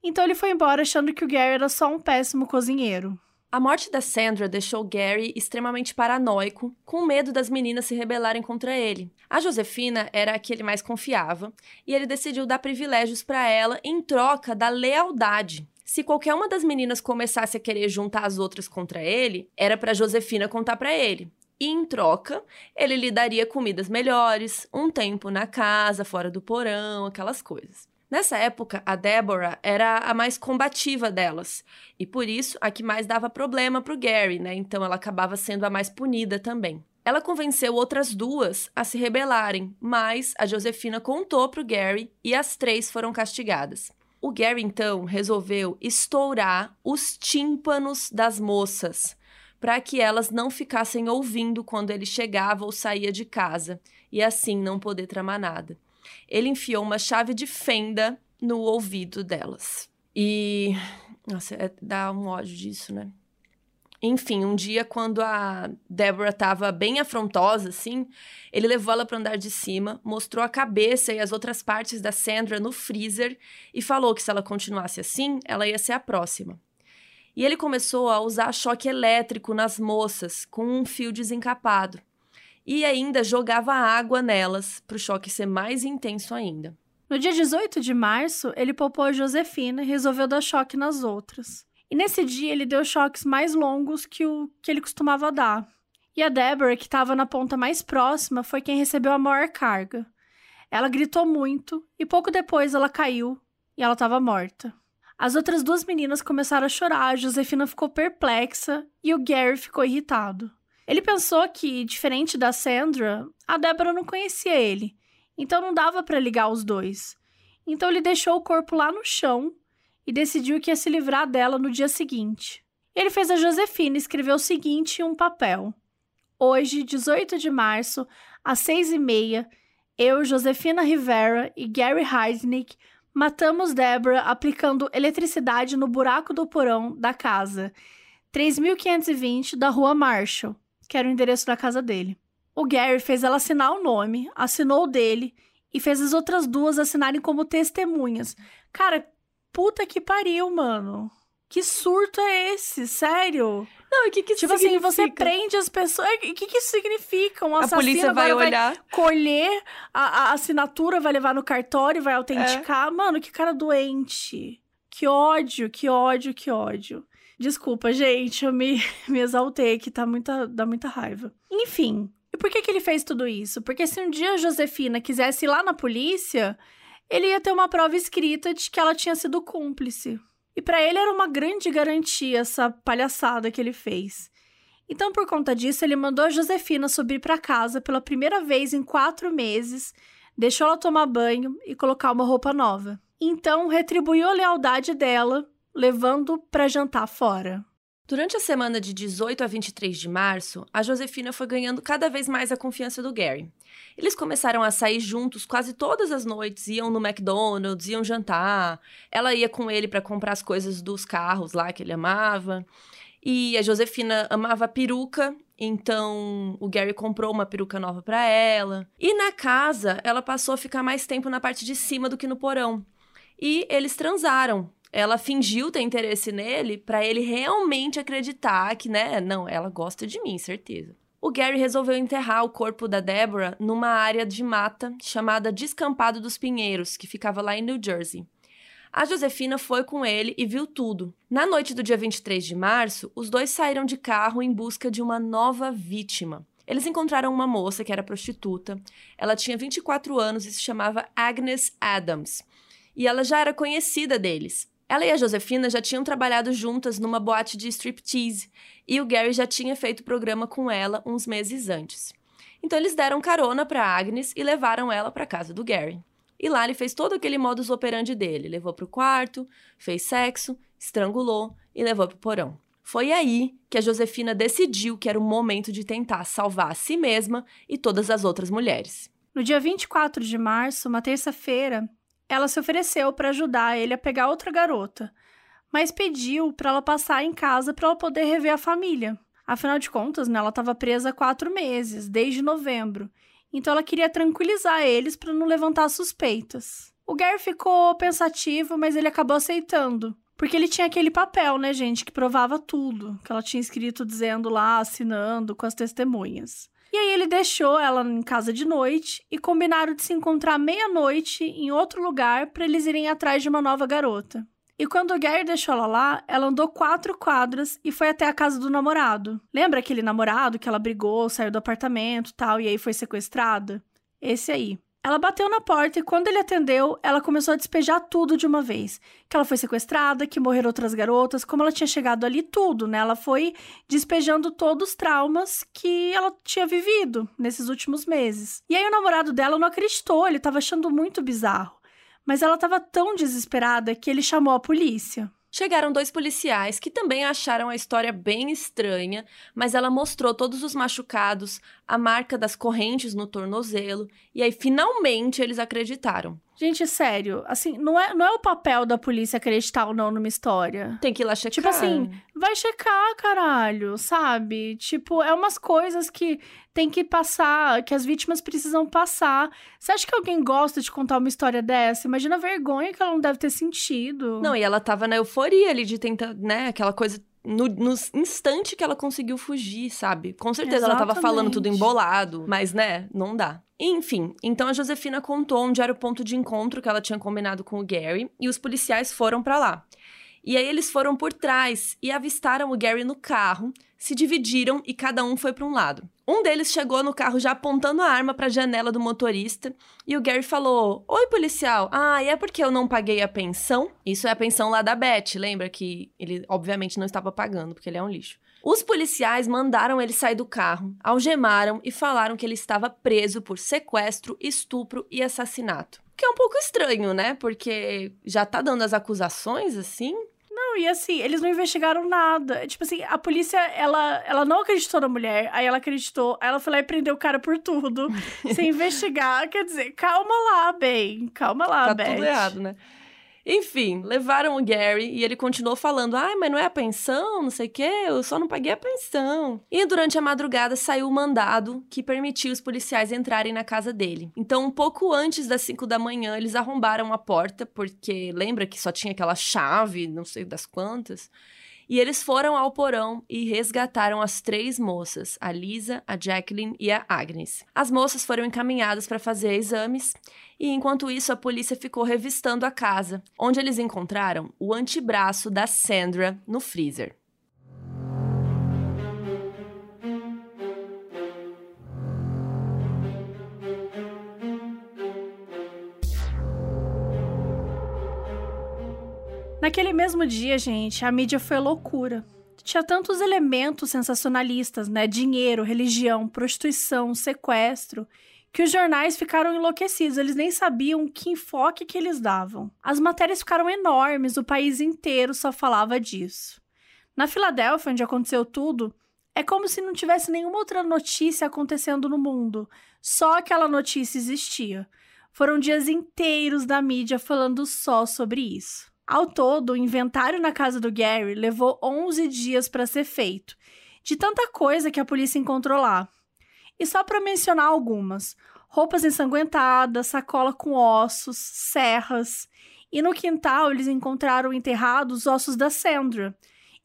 Speaker 1: Então ele foi embora achando que o Gary era só um péssimo cozinheiro.
Speaker 2: A morte da Sandra deixou Gary extremamente paranoico, com medo das meninas se rebelarem contra ele. A Josefina era a que ele mais confiava, e ele decidiu dar privilégios para ela em troca da lealdade. Se qualquer uma das meninas começasse a querer juntar as outras contra ele, era para Josefina contar para ele. E em troca, ele lhe daria comidas melhores, um tempo na casa, fora do porão, aquelas coisas. Nessa época, a Deborah era a mais combativa delas, e por isso a que mais dava problema para o Gary, né? Então ela acabava sendo a mais punida também. Ela convenceu outras duas a se rebelarem, mas a Josefina contou para o Gary e as três foram castigadas. O Gary então resolveu estourar os tímpanos das moças para que elas não ficassem ouvindo quando ele chegava ou saía de casa e assim não poder tramar nada ele enfiou uma chave de fenda no ouvido delas. E. Nossa, é, dá um ódio disso, né? Enfim, um dia, quando a Deborah estava bem afrontosa, assim, ele levou ela para andar de cima, mostrou a cabeça e as outras partes da Sandra no freezer e falou que se ela continuasse assim, ela ia ser a próxima. E ele começou a usar choque elétrico nas moças, com um fio desencapado e ainda jogava água nelas para o choque ser mais intenso ainda.
Speaker 1: No dia 18 de março, ele poupou a Josefina e resolveu dar choque nas outras. E nesse dia ele deu choques mais longos que o que ele costumava dar. E a Deborah, que estava na ponta mais próxima, foi quem recebeu a maior carga. Ela gritou muito e pouco depois ela caiu e ela estava morta. As outras duas meninas começaram a chorar, a Josefina ficou perplexa e o Gary ficou irritado. Ele pensou que, diferente da Sandra, a Débora não conhecia ele, então não dava para ligar os dois. Então ele deixou o corpo lá no chão e decidiu que ia se livrar dela no dia seguinte. Ele fez a Josefina escrever o seguinte em um papel: Hoje, 18 de março, às seis e meia, eu, Josefina Rivera e Gary Heidnick matamos Deborah aplicando eletricidade no buraco do porão da casa 3520 da rua Marshall, que era o endereço da casa dele. O Gary fez ela assinar o nome, assinou o dele e fez as outras duas assinarem como testemunhas. Cara, puta que pariu, mano. Que surto é esse? Sério?
Speaker 2: Não, o que que
Speaker 1: Tipo
Speaker 2: significa?
Speaker 1: assim, você prende as pessoas. O que, que isso significa? Um
Speaker 2: A
Speaker 1: assassino
Speaker 2: polícia vai olhar.
Speaker 1: colher a, a assinatura, vai levar no cartório, vai autenticar. Mano, que cara doente. Que ódio, que ódio, que ódio. Desculpa, gente, eu me, me exaltei que tá muita, dá muita raiva. Enfim, e por que, que ele fez tudo isso? Porque se um dia a Josefina quisesse ir lá na polícia, ele ia ter uma prova escrita de que ela tinha sido cúmplice. E pra ele era uma grande garantia essa palhaçada que ele fez. Então, por conta disso, ele mandou a Josefina subir para casa pela primeira vez em quatro meses, deixou ela tomar banho e colocar uma roupa nova. Então, retribuiu a lealdade dela, levando para jantar fora.
Speaker 2: Durante a semana de 18 a 23 de março, a Josefina foi ganhando cada vez mais a confiança do Gary. Eles começaram a sair juntos quase todas as noites, iam no McDonald's, iam jantar. Ela ia com ele para comprar as coisas dos carros lá que ele amava. E a Josefina amava peruca, então o Gary comprou uma peruca nova para ela. E na casa, ela passou a ficar mais tempo na parte de cima do que no porão. E eles transaram. Ela fingiu ter interesse nele para ele realmente acreditar que, né, não, ela gosta de mim, certeza. O Gary resolveu enterrar o corpo da Deborah numa área de mata chamada Descampado dos Pinheiros, que ficava lá em New Jersey. A Josefina foi com ele e viu tudo. Na noite do dia 23 de março, os dois saíram de carro em busca de uma nova vítima. Eles encontraram uma moça que era prostituta. Ela tinha 24 anos e se chamava Agnes Adams. E ela já era conhecida deles. Ela e a Josefina já tinham trabalhado juntas numa boate de striptease e o Gary já tinha feito programa com ela uns meses antes. Então eles deram carona para Agnes e levaram ela para casa do Gary. E lá ele fez todo aquele modus operandi dele, levou pro quarto, fez sexo, estrangulou e levou pro porão. Foi aí que a Josefina decidiu que era o momento de tentar salvar a si mesma e todas as outras mulheres.
Speaker 1: No dia 24 de março, uma terça-feira, ela se ofereceu para ajudar ele a pegar outra garota, mas pediu para ela passar em casa para ela poder rever a família. Afinal de contas, né, ela estava presa há quatro meses, desde novembro, então ela queria tranquilizar eles para não levantar suspeitas. O Gary ficou pensativo, mas ele acabou aceitando. Porque ele tinha aquele papel, né, gente, que provava tudo, que ela tinha escrito dizendo lá, assinando com as testemunhas. E aí ele deixou ela em casa de noite e combinaram de se encontrar meia-noite em outro lugar para eles irem atrás de uma nova garota. E quando o Gary deixou ela lá, ela andou quatro quadras e foi até a casa do namorado. Lembra aquele namorado que ela brigou, saiu do apartamento tal, e aí foi sequestrada? Esse aí. Ela bateu na porta e quando ele atendeu, ela começou a despejar tudo de uma vez. Que ela foi sequestrada, que morreram outras garotas, como ela tinha chegado ali, tudo, né? Ela foi despejando todos os traumas que ela tinha vivido nesses últimos meses. E aí o namorado dela não acreditou, ele tava achando muito bizarro. Mas ela tava tão desesperada que ele chamou a polícia.
Speaker 2: Chegaram dois policiais que também acharam a história bem estranha, mas ela mostrou todos os machucados, a marca das correntes no tornozelo, e aí finalmente eles acreditaram.
Speaker 1: Gente, sério, assim, não é, não é o papel da polícia acreditar ou não numa história.
Speaker 2: Tem que ir lá checar.
Speaker 1: Tipo assim, vai checar, caralho, sabe? Tipo, é umas coisas que tem que passar, que as vítimas precisam passar. Você acha que alguém gosta de contar uma história dessa? Imagina a vergonha que ela não deve ter sentido.
Speaker 2: Não, e ela tava na euforia ali de tentar, né, aquela coisa no, no instante que ela conseguiu fugir, sabe? Com certeza ela tava falando tudo
Speaker 1: Exatamente.
Speaker 2: embolado, mas né, não dá. Enfim, então a Josefina contou onde era o ponto de encontro que ela tinha combinado com o Gary e os policiais foram pra lá. E aí eles foram por trás e avistaram o Gary no carro, se dividiram e cada um foi para um lado. Um deles chegou no carro já apontando a arma para a janela do motorista e o Gary falou: "Oi, policial. Ah, é porque eu não paguei a pensão? Isso é a pensão lá da Beth, lembra que ele obviamente não estava pagando porque ele é um lixo. Os policiais mandaram ele sair do carro, algemaram e falaram que ele estava preso por sequestro, estupro e assassinato. Que é um pouco estranho, né? Porque já tá dando as acusações assim.
Speaker 1: Não, e assim, eles não investigaram nada. Tipo assim, a polícia, ela, ela não acreditou na mulher, aí ela acreditou, aí ela foi lá e prendeu o cara por tudo, sem investigar. Quer dizer, calma lá, bem, calma lá,
Speaker 2: tá
Speaker 1: Beth.
Speaker 2: tudo errado, né? Enfim, levaram o Gary e ele continuou falando: ai, mas não é a pensão, não sei o quê, eu só não paguei a pensão. E durante a madrugada saiu o mandado que permitiu os policiais entrarem na casa dele. Então, um pouco antes das 5 da manhã, eles arrombaram a porta, porque lembra que só tinha aquela chave, não sei das quantas. E eles foram ao porão e resgataram as três moças, a Lisa, a Jacqueline e a Agnes. As moças foram encaminhadas para fazer exames e enquanto isso a polícia ficou revistando a casa, onde eles encontraram o antebraço da Sandra no freezer.
Speaker 1: Naquele mesmo dia, gente, a mídia foi loucura. Tinha tantos elementos sensacionalistas, né? Dinheiro, religião, prostituição, sequestro, que os jornais ficaram enlouquecidos, eles nem sabiam que enfoque que eles davam. As matérias ficaram enormes, o país inteiro só falava disso. Na Filadélfia, onde aconteceu tudo, é como se não tivesse nenhuma outra notícia acontecendo no mundo, só aquela notícia existia. Foram dias inteiros da mídia falando só sobre isso. Ao todo, o inventário na casa do Gary levou 11 dias para ser feito, de tanta coisa que a polícia encontrou lá. E só para mencionar algumas: roupas ensanguentadas, sacola com ossos, serras. E no quintal eles encontraram enterrados os ossos da Sandra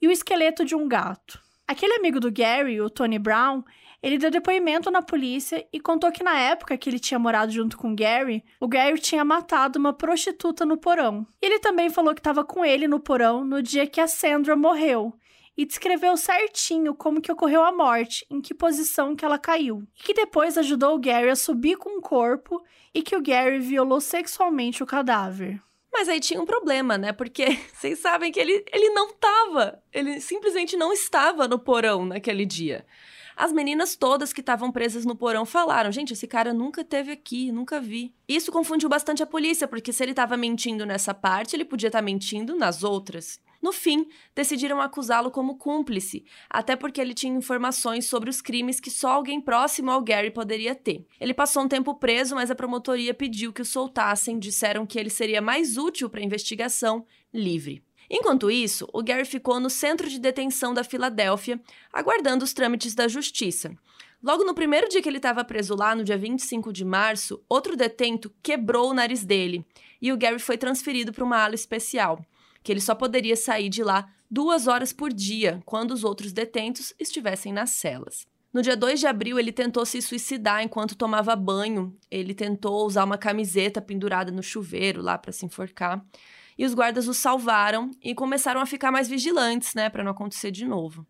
Speaker 1: e o esqueleto de um gato. Aquele amigo do Gary, o Tony Brown, ele deu depoimento na polícia e contou que na época que ele tinha morado junto com Gary, o Gary tinha matado uma prostituta no porão. Ele também falou que estava com ele no porão no dia que a Sandra morreu e descreveu certinho como que ocorreu a morte, em que posição que ela caiu. E que depois ajudou o Gary a subir com o corpo e que o Gary violou sexualmente o cadáver.
Speaker 2: Mas aí tinha um problema, né? Porque vocês sabem que ele, ele não estava. Ele simplesmente não estava no porão naquele dia. As meninas todas que estavam presas no porão falaram: gente, esse cara nunca teve aqui, nunca vi. Isso confundiu bastante a polícia, porque se ele estava mentindo nessa parte, ele podia estar tá mentindo nas outras. No fim, decidiram acusá-lo como cúmplice, até porque ele tinha informações sobre os crimes que só alguém próximo ao Gary poderia ter. Ele passou um tempo preso, mas a promotoria pediu que o soltassem, disseram que ele seria mais útil para a investigação livre. Enquanto isso, o Gary ficou no centro de detenção da Filadélfia, aguardando os trâmites da justiça. Logo no primeiro dia que ele estava preso lá, no dia 25 de março, outro detento quebrou o nariz dele e o Gary foi transferido para uma ala especial, que ele só poderia sair de lá duas horas por dia, quando os outros detentos estivessem nas celas. No dia 2 de abril, ele tentou se suicidar enquanto tomava banho. Ele tentou usar uma camiseta pendurada no chuveiro lá para se enforcar e os guardas o salvaram e começaram a ficar mais vigilantes, né, para não acontecer de novo.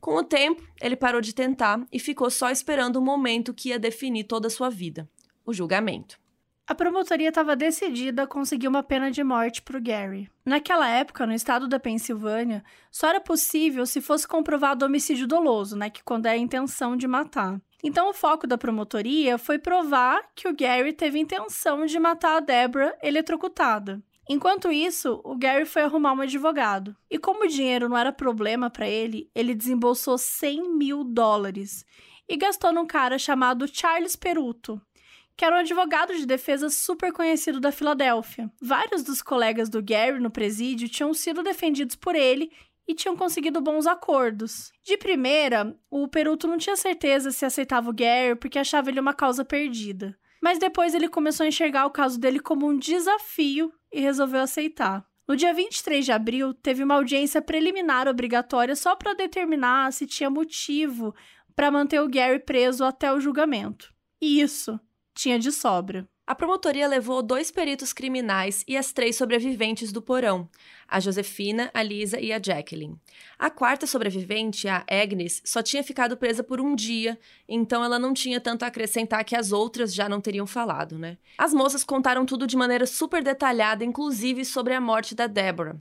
Speaker 2: Com o tempo, ele parou de tentar e ficou só esperando o momento que ia definir toda a sua vida o julgamento.
Speaker 1: A promotoria estava decidida a conseguir uma pena de morte para o Gary. Naquela época, no estado da Pensilvânia, só era possível se fosse comprovado homicídio doloso, né, que quando é a intenção de matar. Então, o foco da promotoria foi provar que o Gary teve intenção de matar a Deborah eletrocutada. Enquanto isso, o Gary foi arrumar um advogado. E como o dinheiro não era problema para ele, ele desembolsou 100 mil dólares e gastou num cara chamado Charles Peruto, que era um advogado de defesa super conhecido da Filadélfia. Vários dos colegas do Gary no presídio tinham sido defendidos por ele e tinham conseguido bons acordos. De primeira, o Peruto não tinha certeza se aceitava o Gary porque achava ele uma causa perdida. Mas depois ele começou a enxergar o caso dele como um desafio e resolveu aceitar. No dia 23 de abril, teve uma audiência preliminar obrigatória só para determinar se tinha motivo para manter o Gary preso até o julgamento. E isso tinha de sobra.
Speaker 2: A promotoria levou dois peritos criminais e as três sobreviventes do porão, a Josefina, a Lisa e a Jacqueline. A quarta sobrevivente, a Agnes, só tinha ficado presa por um dia, então ela não tinha tanto a acrescentar que as outras já não teriam falado, né? As moças contaram tudo de maneira super detalhada, inclusive sobre a morte da Deborah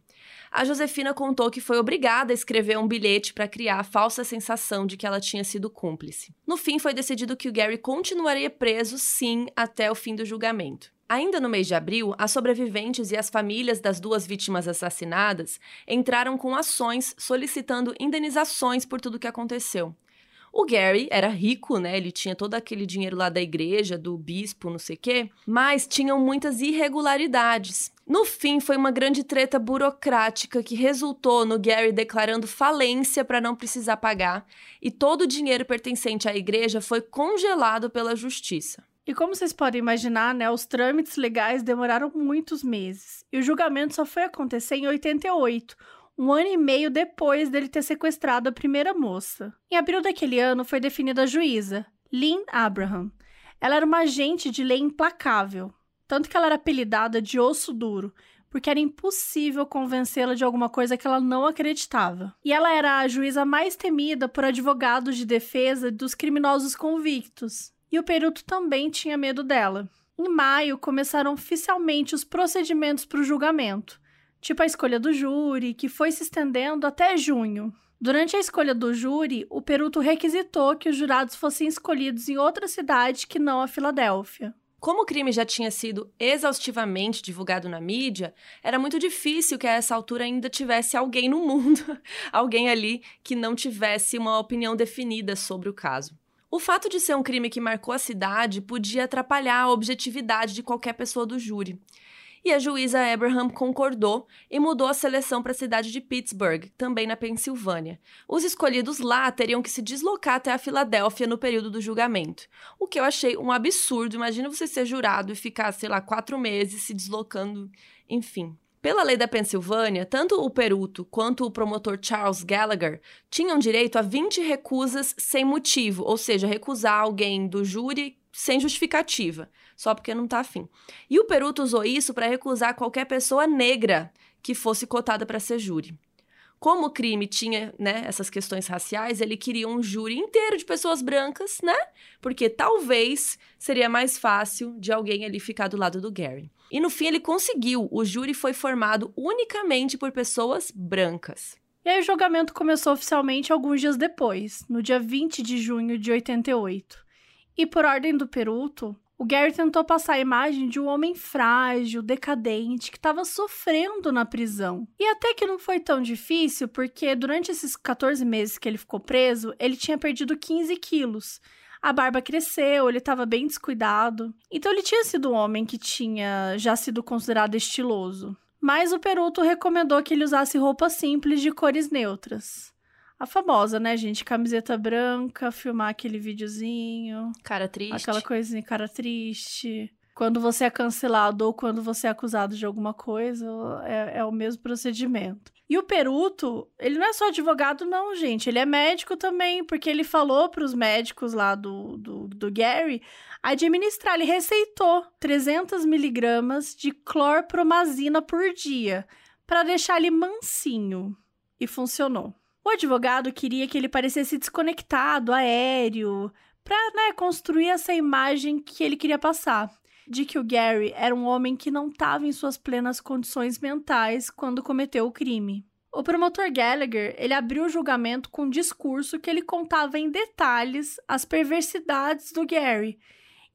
Speaker 2: a Josefina contou que foi obrigada a escrever um bilhete para criar a falsa sensação de que ela tinha sido cúmplice. No fim, foi decidido que o Gary continuaria preso, sim, até o fim do julgamento. Ainda no mês de abril, as sobreviventes e as famílias das duas vítimas assassinadas entraram com ações solicitando indenizações por tudo o que aconteceu. O Gary era rico, né? Ele tinha todo aquele dinheiro lá da igreja, do bispo, não sei o quê, mas tinham muitas irregularidades. No fim, foi uma grande treta burocrática que resultou no Gary declarando falência para não precisar pagar, e todo o dinheiro pertencente à igreja foi congelado pela justiça.
Speaker 1: E como vocês podem imaginar, né, os trâmites legais demoraram muitos meses. E o julgamento só foi acontecer em 88, um ano e meio depois dele ter sequestrado a primeira moça. Em abril daquele ano foi definida a juíza, Lynn Abraham. Ela era uma agente de lei implacável, tanto que ela era apelidada de osso duro, porque era impossível convencê-la de alguma coisa que ela não acreditava. E ela era a juíza mais temida por advogados de defesa dos criminosos convictos. E o Peruto também tinha medo dela. Em maio, começaram oficialmente os procedimentos para o julgamento tipo a escolha do júri, que foi se estendendo até junho. Durante a escolha do júri, o Peruto requisitou que os jurados fossem escolhidos em outra cidade que não a Filadélfia.
Speaker 2: Como o crime já tinha sido exaustivamente divulgado na mídia, era muito difícil que a essa altura ainda tivesse alguém no mundo, alguém ali que não tivesse uma opinião definida sobre o caso. O fato de ser um crime que marcou a cidade podia atrapalhar a objetividade de qualquer pessoa do júri e a juíza Abraham concordou e mudou a seleção para a cidade de Pittsburgh, também na Pensilvânia. Os escolhidos lá teriam que se deslocar até a Filadélfia no período do julgamento, o que eu achei um absurdo. Imagina você ser jurado e ficar, sei lá, quatro meses se deslocando, enfim. Pela lei da Pensilvânia, tanto o peruto quanto o promotor Charles Gallagher tinham direito a 20 recusas sem motivo, ou seja, recusar alguém do júri sem justificativa, só porque não tá afim. E o Peruto usou isso para recusar qualquer pessoa negra que fosse cotada para ser júri. Como o crime tinha, né, essas questões raciais, ele queria um júri inteiro de pessoas brancas, né? Porque talvez seria mais fácil de alguém ali ficar do lado do Gary. E no fim ele conseguiu. O júri foi formado unicamente por pessoas brancas.
Speaker 1: E aí o julgamento começou oficialmente alguns dias depois, no dia 20 de junho de 88. E por ordem do Peruto, o Gary tentou passar a imagem de um homem frágil, decadente, que estava sofrendo na prisão. E até que não foi tão difícil, porque durante esses 14 meses que ele ficou preso, ele tinha perdido 15 quilos. A barba cresceu, ele estava bem descuidado. Então ele tinha sido um homem que tinha já sido considerado estiloso. Mas o Peruto recomendou que ele usasse roupas simples de cores neutras. A famosa, né, gente? Camiseta branca, filmar aquele videozinho.
Speaker 2: Cara triste.
Speaker 1: Aquela coisinha, cara triste. Quando você é cancelado ou quando você é acusado de alguma coisa, é, é o mesmo procedimento. E o Peruto, ele não é só advogado, não, gente. Ele é médico também, porque ele falou para os médicos lá do, do, do Gary administrar. Ele receitou 300 miligramas de clorpromazina por dia para deixar ele mansinho. E funcionou. O advogado queria que ele parecesse desconectado, aéreo, para né, construir essa imagem que ele queria passar. De que o Gary era um homem que não estava em suas plenas condições mentais quando cometeu o crime. O promotor Gallagher, ele abriu o julgamento com um discurso que ele contava em detalhes as perversidades do Gary.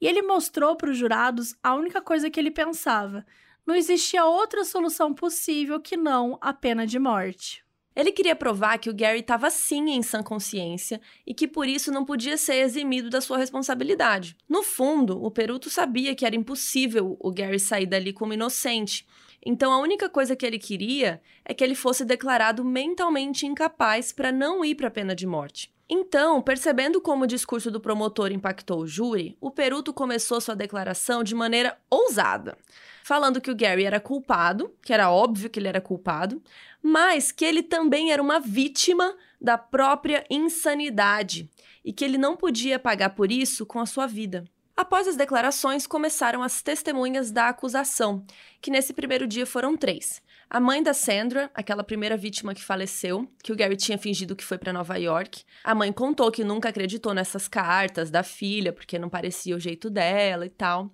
Speaker 1: E ele mostrou para os jurados a única coisa que ele pensava: não existia outra solução possível que não a pena de morte.
Speaker 2: Ele queria provar que o Gary estava sim em sã consciência e que por isso não podia ser eximido da sua responsabilidade. No fundo, o Peruto sabia que era impossível o Gary sair dali como inocente. Então a única coisa que ele queria é que ele fosse declarado mentalmente incapaz para não ir para a pena de morte. Então, percebendo como o discurso do promotor impactou o júri, o Peruto começou sua declaração de maneira ousada, falando que o Gary era culpado, que era óbvio que ele era culpado, mas que ele também era uma vítima da própria insanidade e que ele não podia pagar por isso com a sua vida. Após as declarações, começaram as testemunhas da acusação, que nesse primeiro dia foram três. A mãe da Sandra, aquela primeira vítima que faleceu, que o Gary tinha fingido que foi para Nova York. A mãe contou que nunca acreditou nessas cartas da filha, porque não parecia o jeito dela e tal.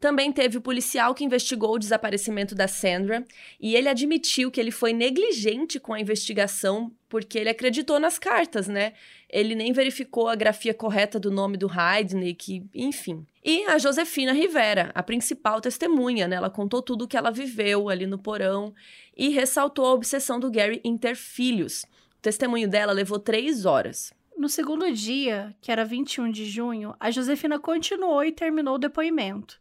Speaker 2: Também teve o policial que investigou o desaparecimento da Sandra e ele admitiu que ele foi negligente com a investigação porque ele acreditou nas cartas, né? Ele nem verificou a grafia correta do nome do Heidnik, enfim. E a Josefina Rivera, a principal testemunha, né? Ela contou tudo o que ela viveu ali no porão e ressaltou a obsessão do Gary em ter filhos. O testemunho dela levou três horas.
Speaker 1: No segundo dia, que era 21 de junho, a Josefina continuou e terminou o depoimento.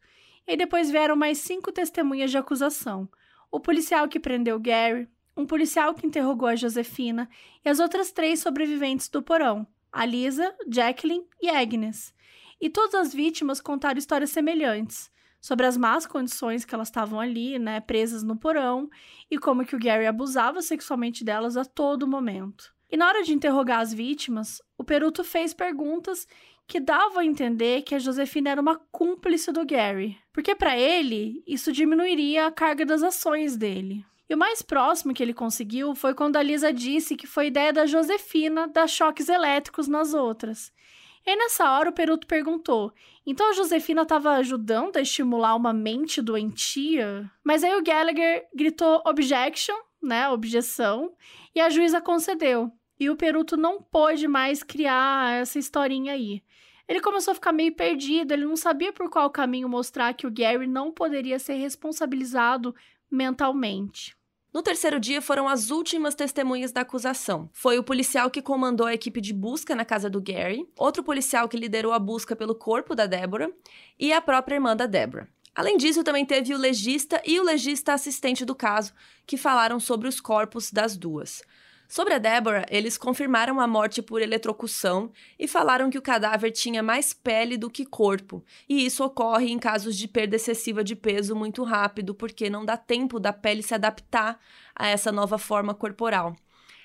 Speaker 1: E depois vieram mais cinco testemunhas de acusação: o policial que prendeu Gary, um policial que interrogou a Josefina e as outras três sobreviventes do porão, a Lisa, Jacqueline e Agnes. E todas as vítimas contaram histórias semelhantes sobre as más condições que elas estavam ali, né, presas no porão, e como que o Gary abusava sexualmente delas a todo momento. E na hora de interrogar as vítimas, o Peruto fez perguntas que davam a entender que a Josefina era uma cúmplice do Gary, porque para ele isso diminuiria a carga das ações dele. E o mais próximo que ele conseguiu foi quando a Lisa disse que foi ideia da Josefina dar choques elétricos nas outras. E nessa hora, o Peruto perguntou: então a Josefina estava ajudando a estimular uma mente doentia? Mas aí o Gallagher gritou objection, né? Objeção, e a juíza concedeu. E o Peruto não pôde mais criar essa historinha aí. Ele começou a ficar meio perdido, ele não sabia por qual caminho mostrar que o Gary não poderia ser responsabilizado mentalmente.
Speaker 2: No terceiro dia foram as últimas testemunhas da acusação. Foi o policial que comandou a equipe de busca na casa do Gary, outro policial que liderou a busca pelo corpo da Deborah e a própria irmã da Deborah. Além disso, também teve o legista e o legista assistente do caso, que falaram sobre os corpos das duas. Sobre a Deborah, eles confirmaram a morte por eletrocução e falaram que o cadáver tinha mais pele do que corpo, e isso ocorre em casos de perda excessiva de peso muito rápido, porque não dá tempo da pele se adaptar a essa nova forma corporal.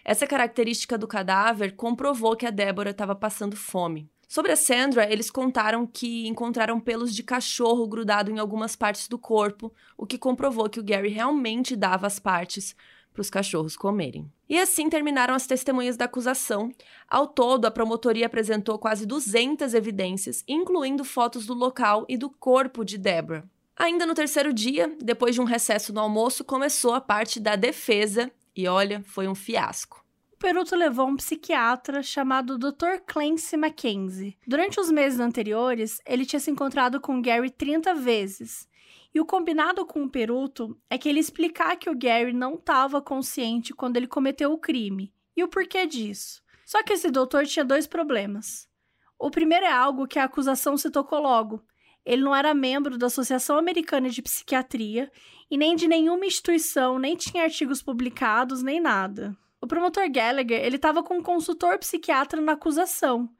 Speaker 2: Essa característica do cadáver comprovou que a Débora estava passando fome. Sobre a Sandra, eles contaram que encontraram pelos de cachorro grudado em algumas partes do corpo, o que comprovou que o Gary realmente dava as partes para os cachorros comerem. E assim terminaram as testemunhas da acusação. Ao todo, a promotoria apresentou quase 200 evidências, incluindo fotos do local e do corpo de Deborah. Ainda no terceiro dia, depois de um recesso no almoço, começou a parte da defesa e olha, foi um fiasco.
Speaker 1: O Peruto levou um psiquiatra chamado Dr. Clancy Mackenzie. Durante os meses anteriores, ele tinha se encontrado com Gary 30 vezes e o combinado com o Peruto é que ele explicar que o Gary não estava consciente quando ele cometeu o crime e o porquê disso. Só que esse doutor tinha dois problemas. O primeiro é algo que a acusação se tocou logo. Ele não era membro da Associação Americana de Psiquiatria e nem de nenhuma instituição, nem tinha artigos publicados, nem nada. O promotor Gallagher, ele estava com um consultor psiquiatra na acusação,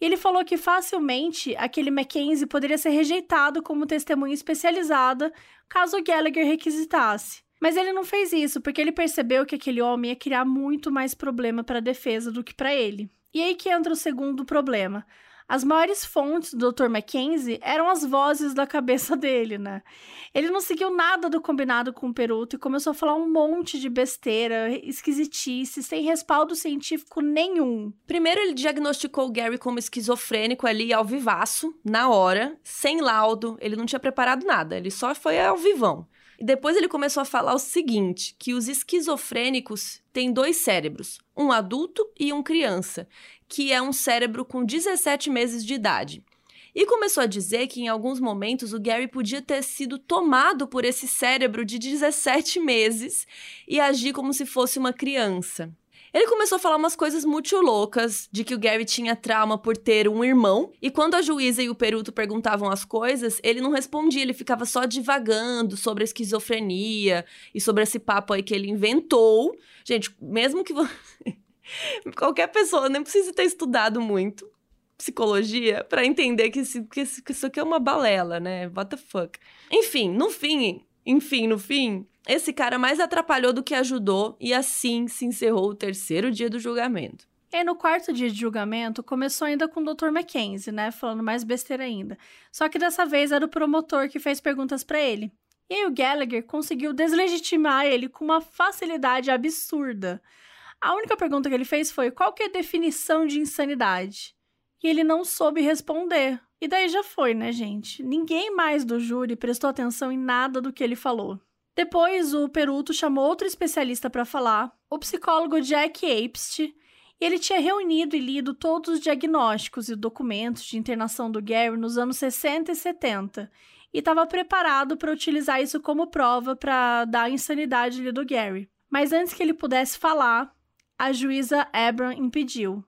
Speaker 1: e ele falou que facilmente aquele Mackenzie poderia ser rejeitado como testemunha especializada caso Gallagher requisitasse. Mas ele não fez isso porque ele percebeu que aquele homem ia criar muito mais problema para a defesa do que para ele. E aí que entra o segundo problema. As maiores fontes do Dr. Mackenzie eram as vozes da cabeça dele, né? Ele não seguiu nada do combinado com o Peruto e começou a falar um monte de besteira, esquisitice, sem respaldo científico nenhum.
Speaker 2: Primeiro, ele diagnosticou o Gary como esquizofrênico ali ao vivaço, na hora, sem laudo, ele não tinha preparado nada, ele só foi ao vivão. E depois ele começou a falar o seguinte: que os esquizofrênicos têm dois cérebros, um adulto e um criança, que é um cérebro com 17 meses de idade. E começou a dizer que em alguns momentos o Gary podia ter sido tomado por esse cérebro de 17 meses e agir como se fosse uma criança. Ele começou a falar umas coisas muito loucas, de que o Gary tinha trauma por ter um irmão, e quando a juíza e o peruto perguntavam as coisas, ele não respondia, ele ficava só divagando sobre a esquizofrenia e sobre esse papo aí que ele inventou. Gente, mesmo que você... qualquer pessoa nem precisa ter estudado muito psicologia para entender que, esse, que, isso aqui é uma balela, né? What the fuck. Enfim, no fim, enfim, no fim, esse cara mais atrapalhou do que ajudou e assim se encerrou o terceiro dia do julgamento.
Speaker 1: E no quarto dia de julgamento, começou ainda com o Dr. Mackenzie, né? Falando mais besteira ainda. Só que dessa vez era o promotor que fez perguntas para ele. E aí o Gallagher conseguiu deslegitimar ele com uma facilidade absurda. A única pergunta que ele fez foi: qual que é a definição de insanidade? E ele não soube responder. E daí já foi, né, gente? Ninguém mais do júri prestou atenção em nada do que ele falou. Depois, o Peruto chamou outro especialista para falar, o psicólogo Jack Apst, e ele tinha reunido e lido todos os diagnósticos e documentos de internação do Gary nos anos 60 e 70, e estava preparado para utilizar isso como prova para dar a insanidade do Gary. Mas antes que ele pudesse falar, a juíza Abram impediu.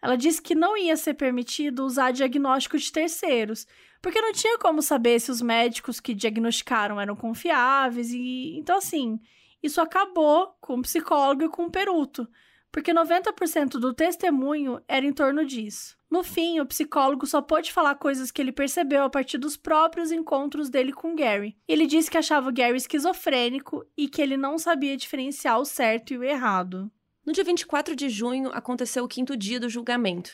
Speaker 1: ela disse que não ia ser permitido usar diagnóstico de terceiros, porque não tinha como saber se os médicos que diagnosticaram eram confiáveis e então assim, isso acabou com o psicólogo e com o peruto, porque 90% do testemunho era em torno disso. No fim, o psicólogo só pôde falar coisas que ele percebeu a partir dos próprios encontros dele com Gary. Ele disse que achava o Gary esquizofrênico e que ele não sabia diferenciar o certo e o errado.
Speaker 2: No dia 24 de junho, aconteceu o quinto dia do julgamento.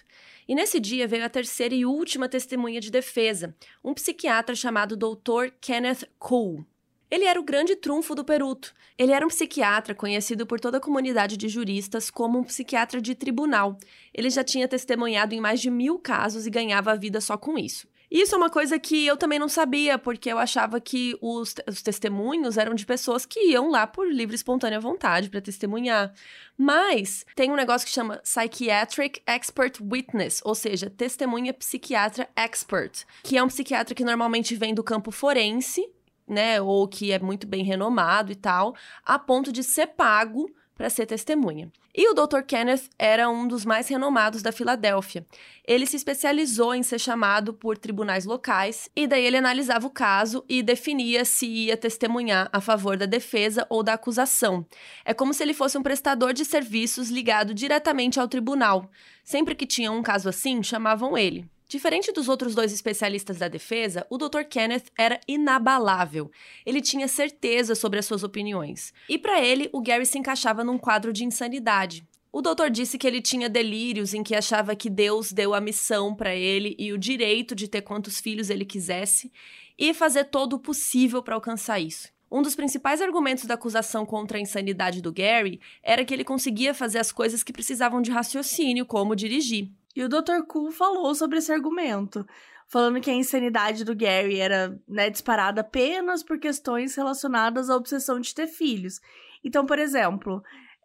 Speaker 2: E nesse dia veio a terceira e última testemunha de defesa, um psiquiatra chamado Dr. Kenneth Cole. Ele era o grande trunfo do Peruto. Ele era um psiquiatra conhecido por toda a comunidade de juristas como um psiquiatra de tribunal. Ele já tinha testemunhado em mais de mil casos e ganhava a vida só com isso. Isso é uma coisa que eu também não sabia, porque eu achava que os, os testemunhos eram de pessoas que iam lá por livre e espontânea vontade para testemunhar. Mas tem um negócio que chama Psychiatric Expert Witness, ou seja, testemunha psiquiatra expert, que é um psiquiatra que normalmente vem do campo forense, né, ou que é muito bem renomado e tal, a ponto de ser pago para ser testemunha. E o Dr. Kenneth era um dos mais renomados da Filadélfia. Ele se especializou em ser chamado por tribunais locais e daí ele analisava o caso e definia se ia testemunhar a favor da defesa ou da acusação. É como se ele fosse um prestador de serviços ligado diretamente ao tribunal. Sempre que tinha um caso assim, chamavam ele. Diferente dos outros dois especialistas da defesa, o Dr. Kenneth era inabalável. Ele tinha certeza sobre as suas opiniões. E para ele, o Gary se encaixava num quadro de insanidade. O doutor disse que ele tinha delírios em que achava que Deus deu a missão para ele e o direito de ter quantos filhos ele quisesse e fazer todo o possível para alcançar isso. Um dos principais argumentos da acusação contra a insanidade do Gary era que ele conseguia fazer as coisas que precisavam de raciocínio, como dirigir.
Speaker 1: E o Dr. Cool falou sobre esse argumento, falando que a insanidade do Gary era né, disparada apenas por questões relacionadas à obsessão de ter filhos. Então, por exemplo,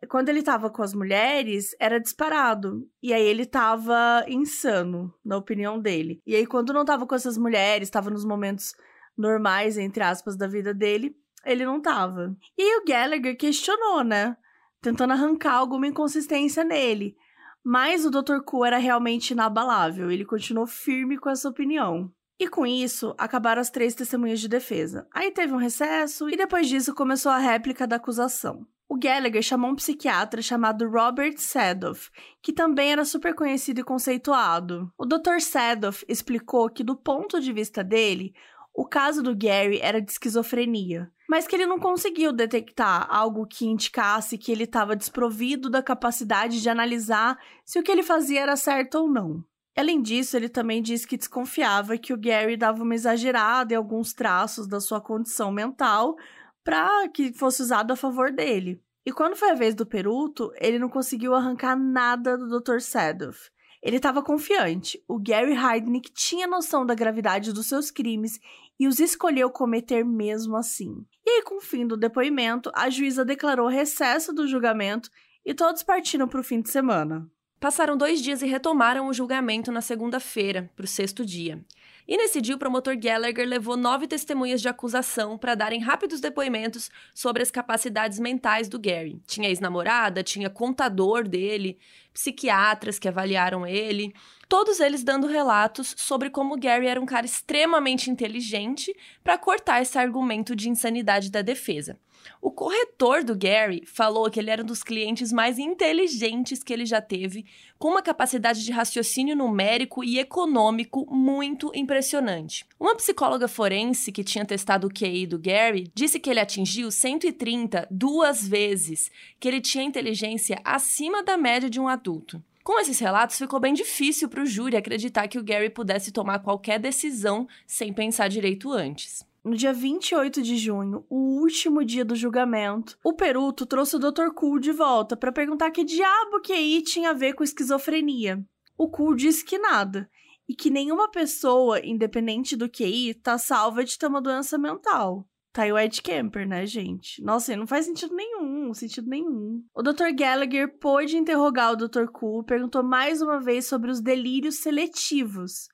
Speaker 1: quando ele estava com as mulheres, era disparado. E aí ele estava insano, na opinião dele. E aí, quando não estava com essas mulheres, estava nos momentos normais, entre aspas, da vida dele, ele não estava. E aí o Gallagher questionou, né? Tentando arrancar alguma inconsistência nele. Mas o Dr. Ku era realmente inabalável, ele continuou firme com essa opinião. E com isso, acabaram as três testemunhas de defesa. Aí teve um recesso e depois disso começou a réplica da acusação. O Gallagher chamou um psiquiatra chamado Robert Sadoff, que também era super conhecido e conceituado. O Dr. Sadoff explicou que, do ponto de vista dele, o caso do Gary era de esquizofrenia mas que ele não conseguiu detectar algo que indicasse que ele estava desprovido da capacidade de analisar se o que ele fazia era certo ou não. Além disso, ele também disse que desconfiava que o Gary dava uma exagerada em alguns traços da sua condição mental para que fosse usado a favor dele. E quando foi a vez do Peruto, ele não conseguiu arrancar nada do Dr. Sadoff. Ele estava confiante. O Gary Heidnick tinha noção da gravidade dos seus crimes e os escolheu cometer mesmo assim. E aí, com o fim do depoimento, a juíza declarou recesso do julgamento e todos partiram para o fim de semana.
Speaker 2: Passaram dois dias e retomaram o julgamento na segunda-feira, para o sexto dia. E nesse dia, o promotor Gallagher levou nove testemunhas de acusação para darem rápidos depoimentos sobre as capacidades mentais do Gary. Tinha ex-namorada, tinha contador dele, psiquiatras que avaliaram ele, todos eles dando relatos sobre como Gary era um cara extremamente inteligente para cortar esse argumento de insanidade da defesa. O corretor do Gary falou que ele era um dos clientes mais inteligentes que ele já teve, com uma capacidade de raciocínio numérico e econômico muito impressionante. Uma psicóloga forense que tinha testado o QI do Gary disse que ele atingiu 130 duas vezes, que ele tinha inteligência acima da média de um adulto. Com esses relatos, ficou bem difícil para o júri acreditar que o Gary pudesse tomar qualquer decisão sem pensar direito antes.
Speaker 1: No dia 28 de junho, o último dia do julgamento, o Peruto trouxe o Dr. Cool de volta para perguntar que diabo que aí tinha a ver com esquizofrenia. O Cool disse que nada, e que nenhuma pessoa, independente do QI, tá salva de ter uma doença mental. Tá aí o Ed Kemper, né, gente? Nossa, não faz sentido nenhum, sentido nenhum. O Dr. Gallagher pôde interrogar o Dr. Cool, perguntou mais uma vez sobre os delírios seletivos,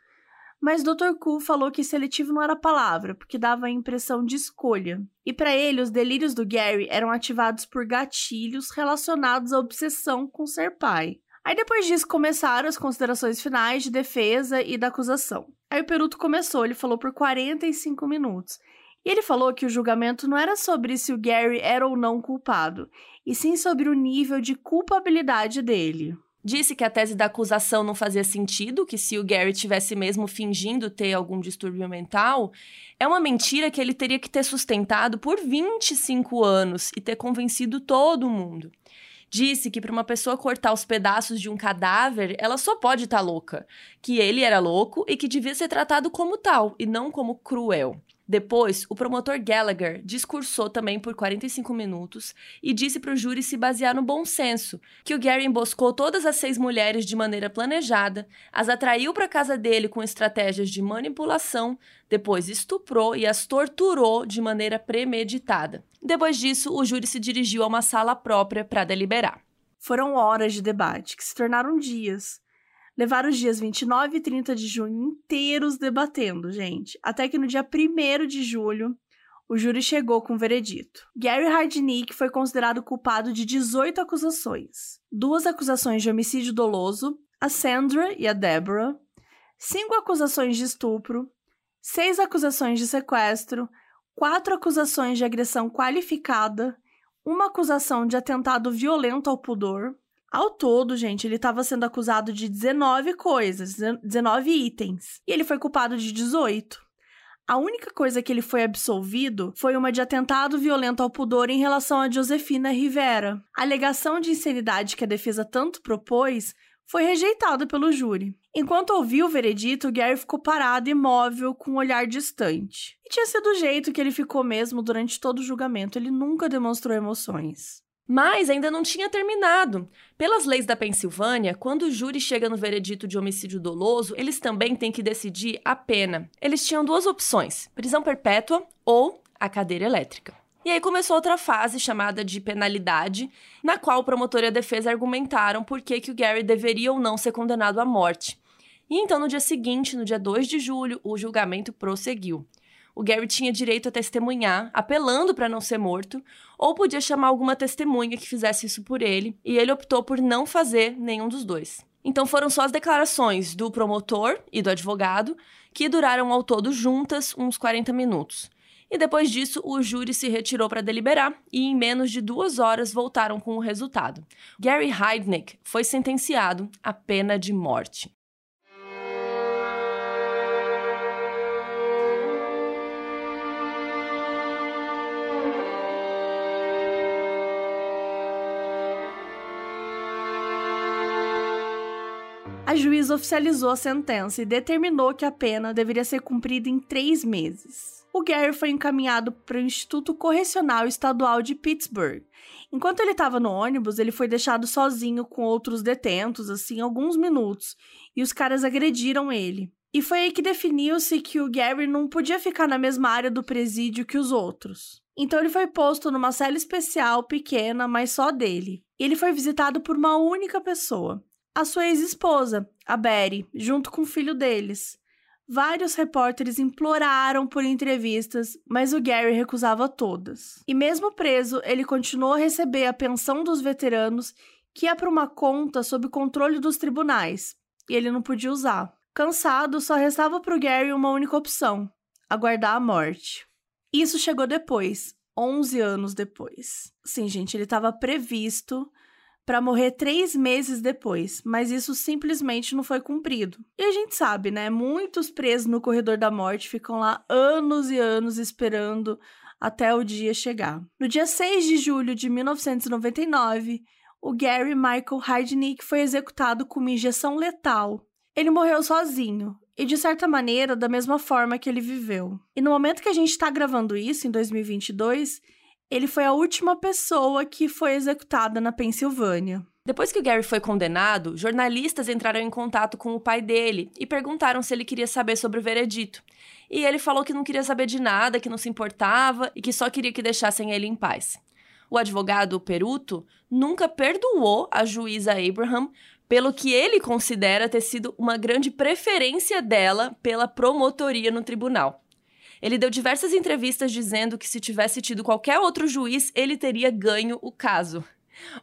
Speaker 1: mas Dr. Ku falou que seletivo não era palavra, porque dava a impressão de escolha. E para ele, os delírios do Gary eram ativados por gatilhos relacionados à obsessão com ser pai. Aí depois disso começaram as considerações finais de defesa e da acusação. Aí o Peruto começou, ele falou por 45 minutos. E ele falou que o julgamento não era sobre se o Gary era ou não culpado, e sim sobre o nível de culpabilidade dele.
Speaker 2: Disse que a tese da acusação não fazia sentido, que se o Gary tivesse mesmo fingindo ter algum distúrbio mental, é uma mentira que ele teria que ter sustentado por 25 anos e ter convencido todo mundo disse que para uma pessoa cortar os pedaços de um cadáver, ela só pode estar tá louca, que ele era louco e que devia ser tratado como tal e não como cruel. Depois, o promotor Gallagher discursou também por 45 minutos e disse para o júri se basear no bom senso, que o Gary emboscou todas as seis mulheres de maneira planejada, as atraiu para casa dele com estratégias de manipulação, depois estuprou e as torturou de maneira premeditada. Depois disso, o júri se dirigiu a uma sala própria para deliberar.
Speaker 1: Foram horas de debate, que se tornaram dias levaram os dias 29 e 30 de junho inteiros debatendo, gente, até que no dia 1 de julho o júri chegou com o veredito. Gary Hardnick foi considerado culpado de 18 acusações. Duas acusações de homicídio doloso, a Sandra e a Deborah, cinco acusações de estupro, seis acusações de sequestro, quatro acusações de agressão qualificada, uma acusação de atentado violento ao pudor, ao todo, gente, ele estava sendo acusado de 19 coisas, 19 itens, e ele foi culpado de 18. A única coisa que ele foi absolvido foi uma de atentado violento ao pudor em relação a Josefina Rivera. A alegação de insanidade que a defesa tanto propôs foi rejeitada pelo júri. Enquanto ouvia o veredito, Gary ficou parado, imóvel, com um olhar distante. E tinha sido o jeito que ele ficou mesmo durante todo o julgamento, ele nunca demonstrou emoções.
Speaker 2: Mas ainda não tinha terminado. Pelas leis da Pensilvânia, quando o júri chega no veredito de homicídio doloso, eles também têm que decidir a pena. Eles tinham duas opções: prisão perpétua ou a cadeira elétrica. E aí começou outra fase chamada de penalidade, na qual o promotor e a defesa argumentaram por que, que o Gary deveria ou não ser condenado à morte. E então, no dia seguinte, no dia 2 de julho, o julgamento prosseguiu o Gary tinha direito a testemunhar, apelando para não ser morto, ou podia chamar alguma testemunha que fizesse isso por ele, e ele optou por não fazer nenhum dos dois. Então foram só as declarações do promotor e do advogado, que duraram ao todo juntas uns 40 minutos. E depois disso, o júri se retirou para deliberar e, em menos de duas horas, voltaram com o resultado. Gary Heidnick foi sentenciado à pena de morte.
Speaker 1: A juíza oficializou a sentença e determinou que a pena deveria ser cumprida em três meses. O Gary foi encaminhado para o Instituto Correcional Estadual de Pittsburgh. Enquanto ele estava no ônibus, ele foi deixado sozinho com outros detentos, assim, alguns minutos, e os caras agrediram ele. E foi aí que definiu-se que o Gary não podia ficar na mesma área do presídio que os outros. Então ele foi posto numa cela especial pequena, mas só dele. E ele foi visitado por uma única pessoa, a sua ex-esposa, a Betty, junto com o filho deles. Vários repórteres imploraram por entrevistas, mas o Gary recusava todas. E mesmo preso, ele continuou a receber a pensão dos veteranos, que ia para uma conta sob controle dos tribunais, e ele não podia usar. Cansado, só restava para o Gary uma única opção: aguardar a morte. Isso chegou depois, 11 anos depois. Sim, gente, ele estava previsto para morrer três meses depois, mas isso simplesmente não foi cumprido. E a gente sabe, né? Muitos presos no corredor da morte ficam lá anos e anos esperando até o dia chegar. No dia 6 de julho de 1999, o Gary Michael Hardnick foi executado com uma injeção letal. Ele morreu sozinho, e de certa maneira da mesma forma que ele viveu. E no momento que a gente está gravando isso, em 2022, ele foi a última pessoa que foi executada na Pensilvânia.
Speaker 2: Depois que o Gary foi condenado, jornalistas entraram em contato com o pai dele e perguntaram se ele queria saber sobre o veredito. E ele falou que não queria saber de nada, que não se importava e que só queria que deixassem ele em paz. O advogado Peruto nunca perdoou a juíza Abraham pelo que ele considera ter sido uma grande preferência dela pela promotoria no tribunal. Ele deu diversas entrevistas dizendo que se tivesse tido qualquer outro juiz, ele teria ganho o caso.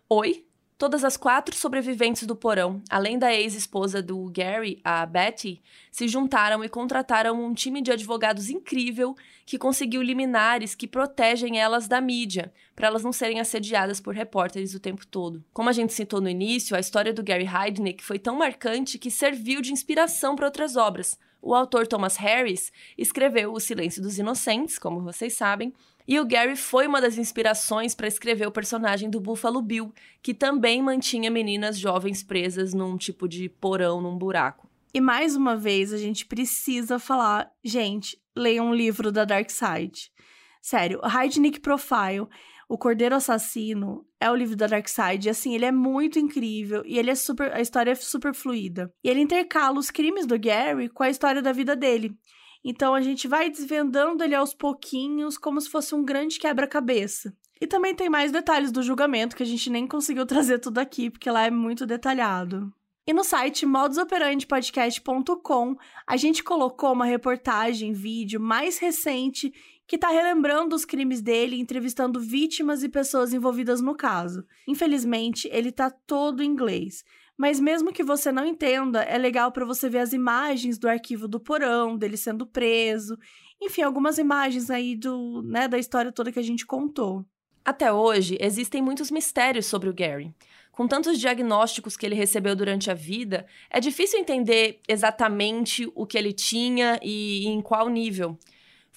Speaker 2: Oi? Todas as quatro sobreviventes do porão, além da ex-esposa do Gary, a Betty, se juntaram e contrataram um time de advogados incrível que conseguiu liminares que protegem elas da mídia, para elas não serem assediadas por repórteres o tempo todo. Como a gente citou no início, a história do Gary Heidnick foi tão marcante que serviu de inspiração para outras obras. O autor Thomas Harris escreveu O Silêncio dos Inocentes, como vocês sabem, e o Gary foi uma das inspirações para escrever o personagem do Buffalo Bill, que também mantinha meninas jovens presas num tipo de porão, num buraco.
Speaker 1: E mais uma vez, a gente precisa falar, gente, leiam um livro da Dark Side. Sério, Hide Nick Profile, O Cordeiro Assassino, é o livro da Dark Side. E assim, ele é muito incrível e ele é super, a história é super fluida. E ele intercala os crimes do Gary com a história da vida dele. Então a gente vai desvendando ele aos pouquinhos, como se fosse um grande quebra-cabeça. E também tem mais detalhes do julgamento que a gente nem conseguiu trazer tudo aqui, porque lá é muito detalhado. E no site modusoperandipodcast.com, a gente colocou uma reportagem, vídeo mais recente que está relembrando os crimes dele, entrevistando vítimas e pessoas envolvidas no caso. Infelizmente, ele está todo em inglês, mas mesmo que você não entenda, é legal para você ver as imagens do arquivo do porão, dele sendo preso, enfim, algumas imagens aí do, né, da história toda que a gente contou.
Speaker 2: Até hoje, existem muitos mistérios sobre o Gary. Com tantos diagnósticos que ele recebeu durante a vida, é difícil entender exatamente o que ele tinha e em qual nível.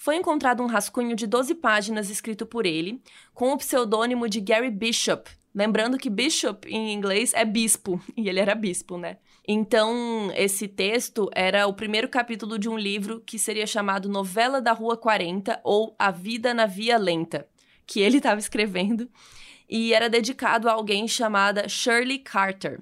Speaker 2: Foi encontrado um rascunho de 12 páginas escrito por ele, com o pseudônimo de Gary Bishop, Lembrando que bishop em inglês é bispo, e ele era bispo, né? Então, esse texto era o primeiro capítulo de um livro que seria chamado Novela da Rua 40 ou A Vida na Via Lenta, que ele estava escrevendo, e era dedicado a alguém chamada Shirley Carter.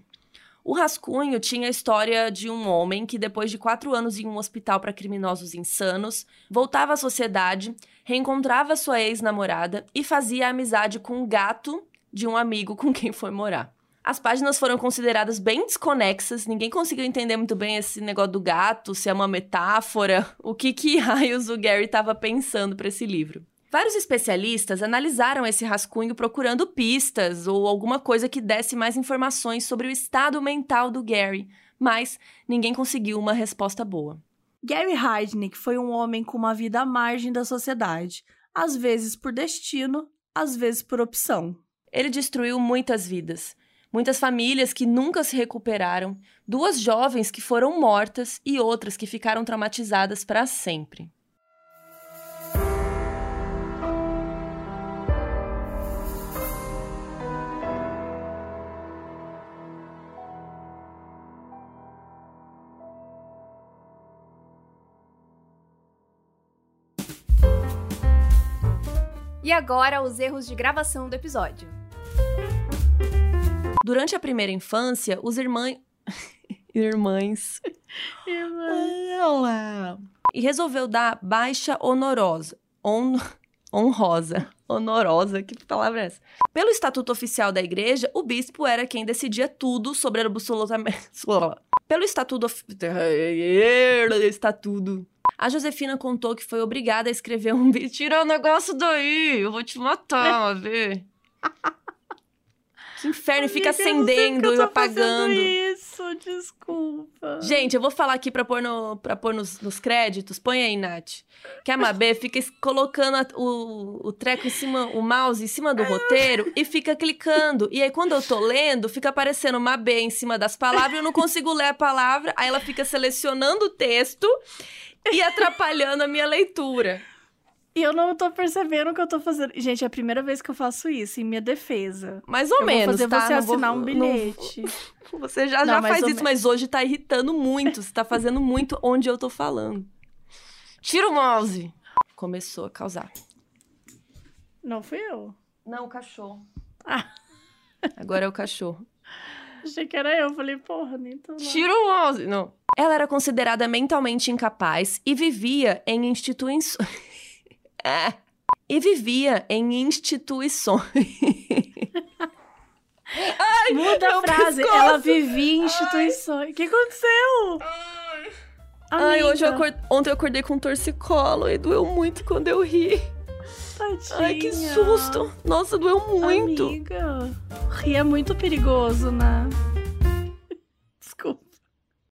Speaker 2: O rascunho tinha a história de um homem que, depois de quatro anos em um hospital para criminosos insanos, voltava à sociedade, reencontrava sua ex-namorada e fazia amizade com um gato de um amigo com quem foi morar. As páginas foram consideradas bem desconexas, ninguém conseguiu entender muito bem esse negócio do gato, se é uma metáfora, o que que raios o Gary estava pensando para esse livro. Vários especialistas analisaram esse rascunho procurando pistas ou alguma coisa que desse mais informações sobre o estado mental do Gary, mas ninguém conseguiu uma resposta boa.
Speaker 1: Gary Heidnick foi um homem com uma vida à margem da sociedade, às vezes por destino, às vezes por opção.
Speaker 2: Ele destruiu muitas vidas, muitas famílias que nunca se recuperaram, duas jovens que foram mortas e outras que ficaram traumatizadas para sempre.
Speaker 3: E agora, os erros de gravação do episódio.
Speaker 2: Durante a primeira infância, os irmãos. Irmãs. Irmãs. E resolveu dar baixa honorosa. On... Honrosa. Honorosa, que palavra é essa? Pelo estatuto oficial da igreja, o bispo era quem decidia tudo sobre absolutamente. Pelo estatuto. Of... Estatuto a Josefina contou que foi obrigada a escrever um vídeo. Tira o negócio daí, eu vou te matar, vê. Que inferno, Amiga, fica acendendo e apagando.
Speaker 1: isso, desculpa.
Speaker 2: Gente, eu vou falar aqui pra pôr, no, pra pôr nos, nos créditos. Põe aí, Nath. Que a Mabê fica colocando a, o, o treco em cima, o mouse em cima do roteiro e fica clicando. E aí, quando eu tô lendo, fica aparecendo Mabê em cima das palavras e eu não consigo ler a palavra. Aí ela fica selecionando o texto e atrapalhando a minha leitura.
Speaker 1: E eu não tô percebendo o que eu tô fazendo. Gente, é a primeira vez que eu faço isso, em minha defesa.
Speaker 2: Mais ou
Speaker 1: eu
Speaker 2: menos,
Speaker 1: vou fazer
Speaker 2: tá?
Speaker 1: você
Speaker 2: não
Speaker 1: assinar
Speaker 2: vou,
Speaker 1: um bilhete.
Speaker 2: Não, você já, não, já faz isso, mas hoje tá irritando muito. Você tá fazendo muito onde eu tô falando. Tira o mouse! Começou a causar.
Speaker 1: Não fui eu.
Speaker 2: Não, o cachorro.
Speaker 1: Ah.
Speaker 2: Agora é o cachorro.
Speaker 1: Achei que era eu. Falei, porra, nem tô lá.
Speaker 2: Tira o mouse! Não. Ela era considerada mentalmente incapaz e vivia em instituições. é. E vivia em instituições.
Speaker 1: Ai, Muda a frase. Pescoço. Ela vivia em instituições. O que aconteceu?
Speaker 2: Ai, Ai hoje eu acord... ontem eu acordei com um torcicolo e doeu muito quando eu ri.
Speaker 1: Tadinha.
Speaker 2: Ai, que susto! Nossa, doeu muito.
Speaker 1: Amiga, rir é muito perigoso, né?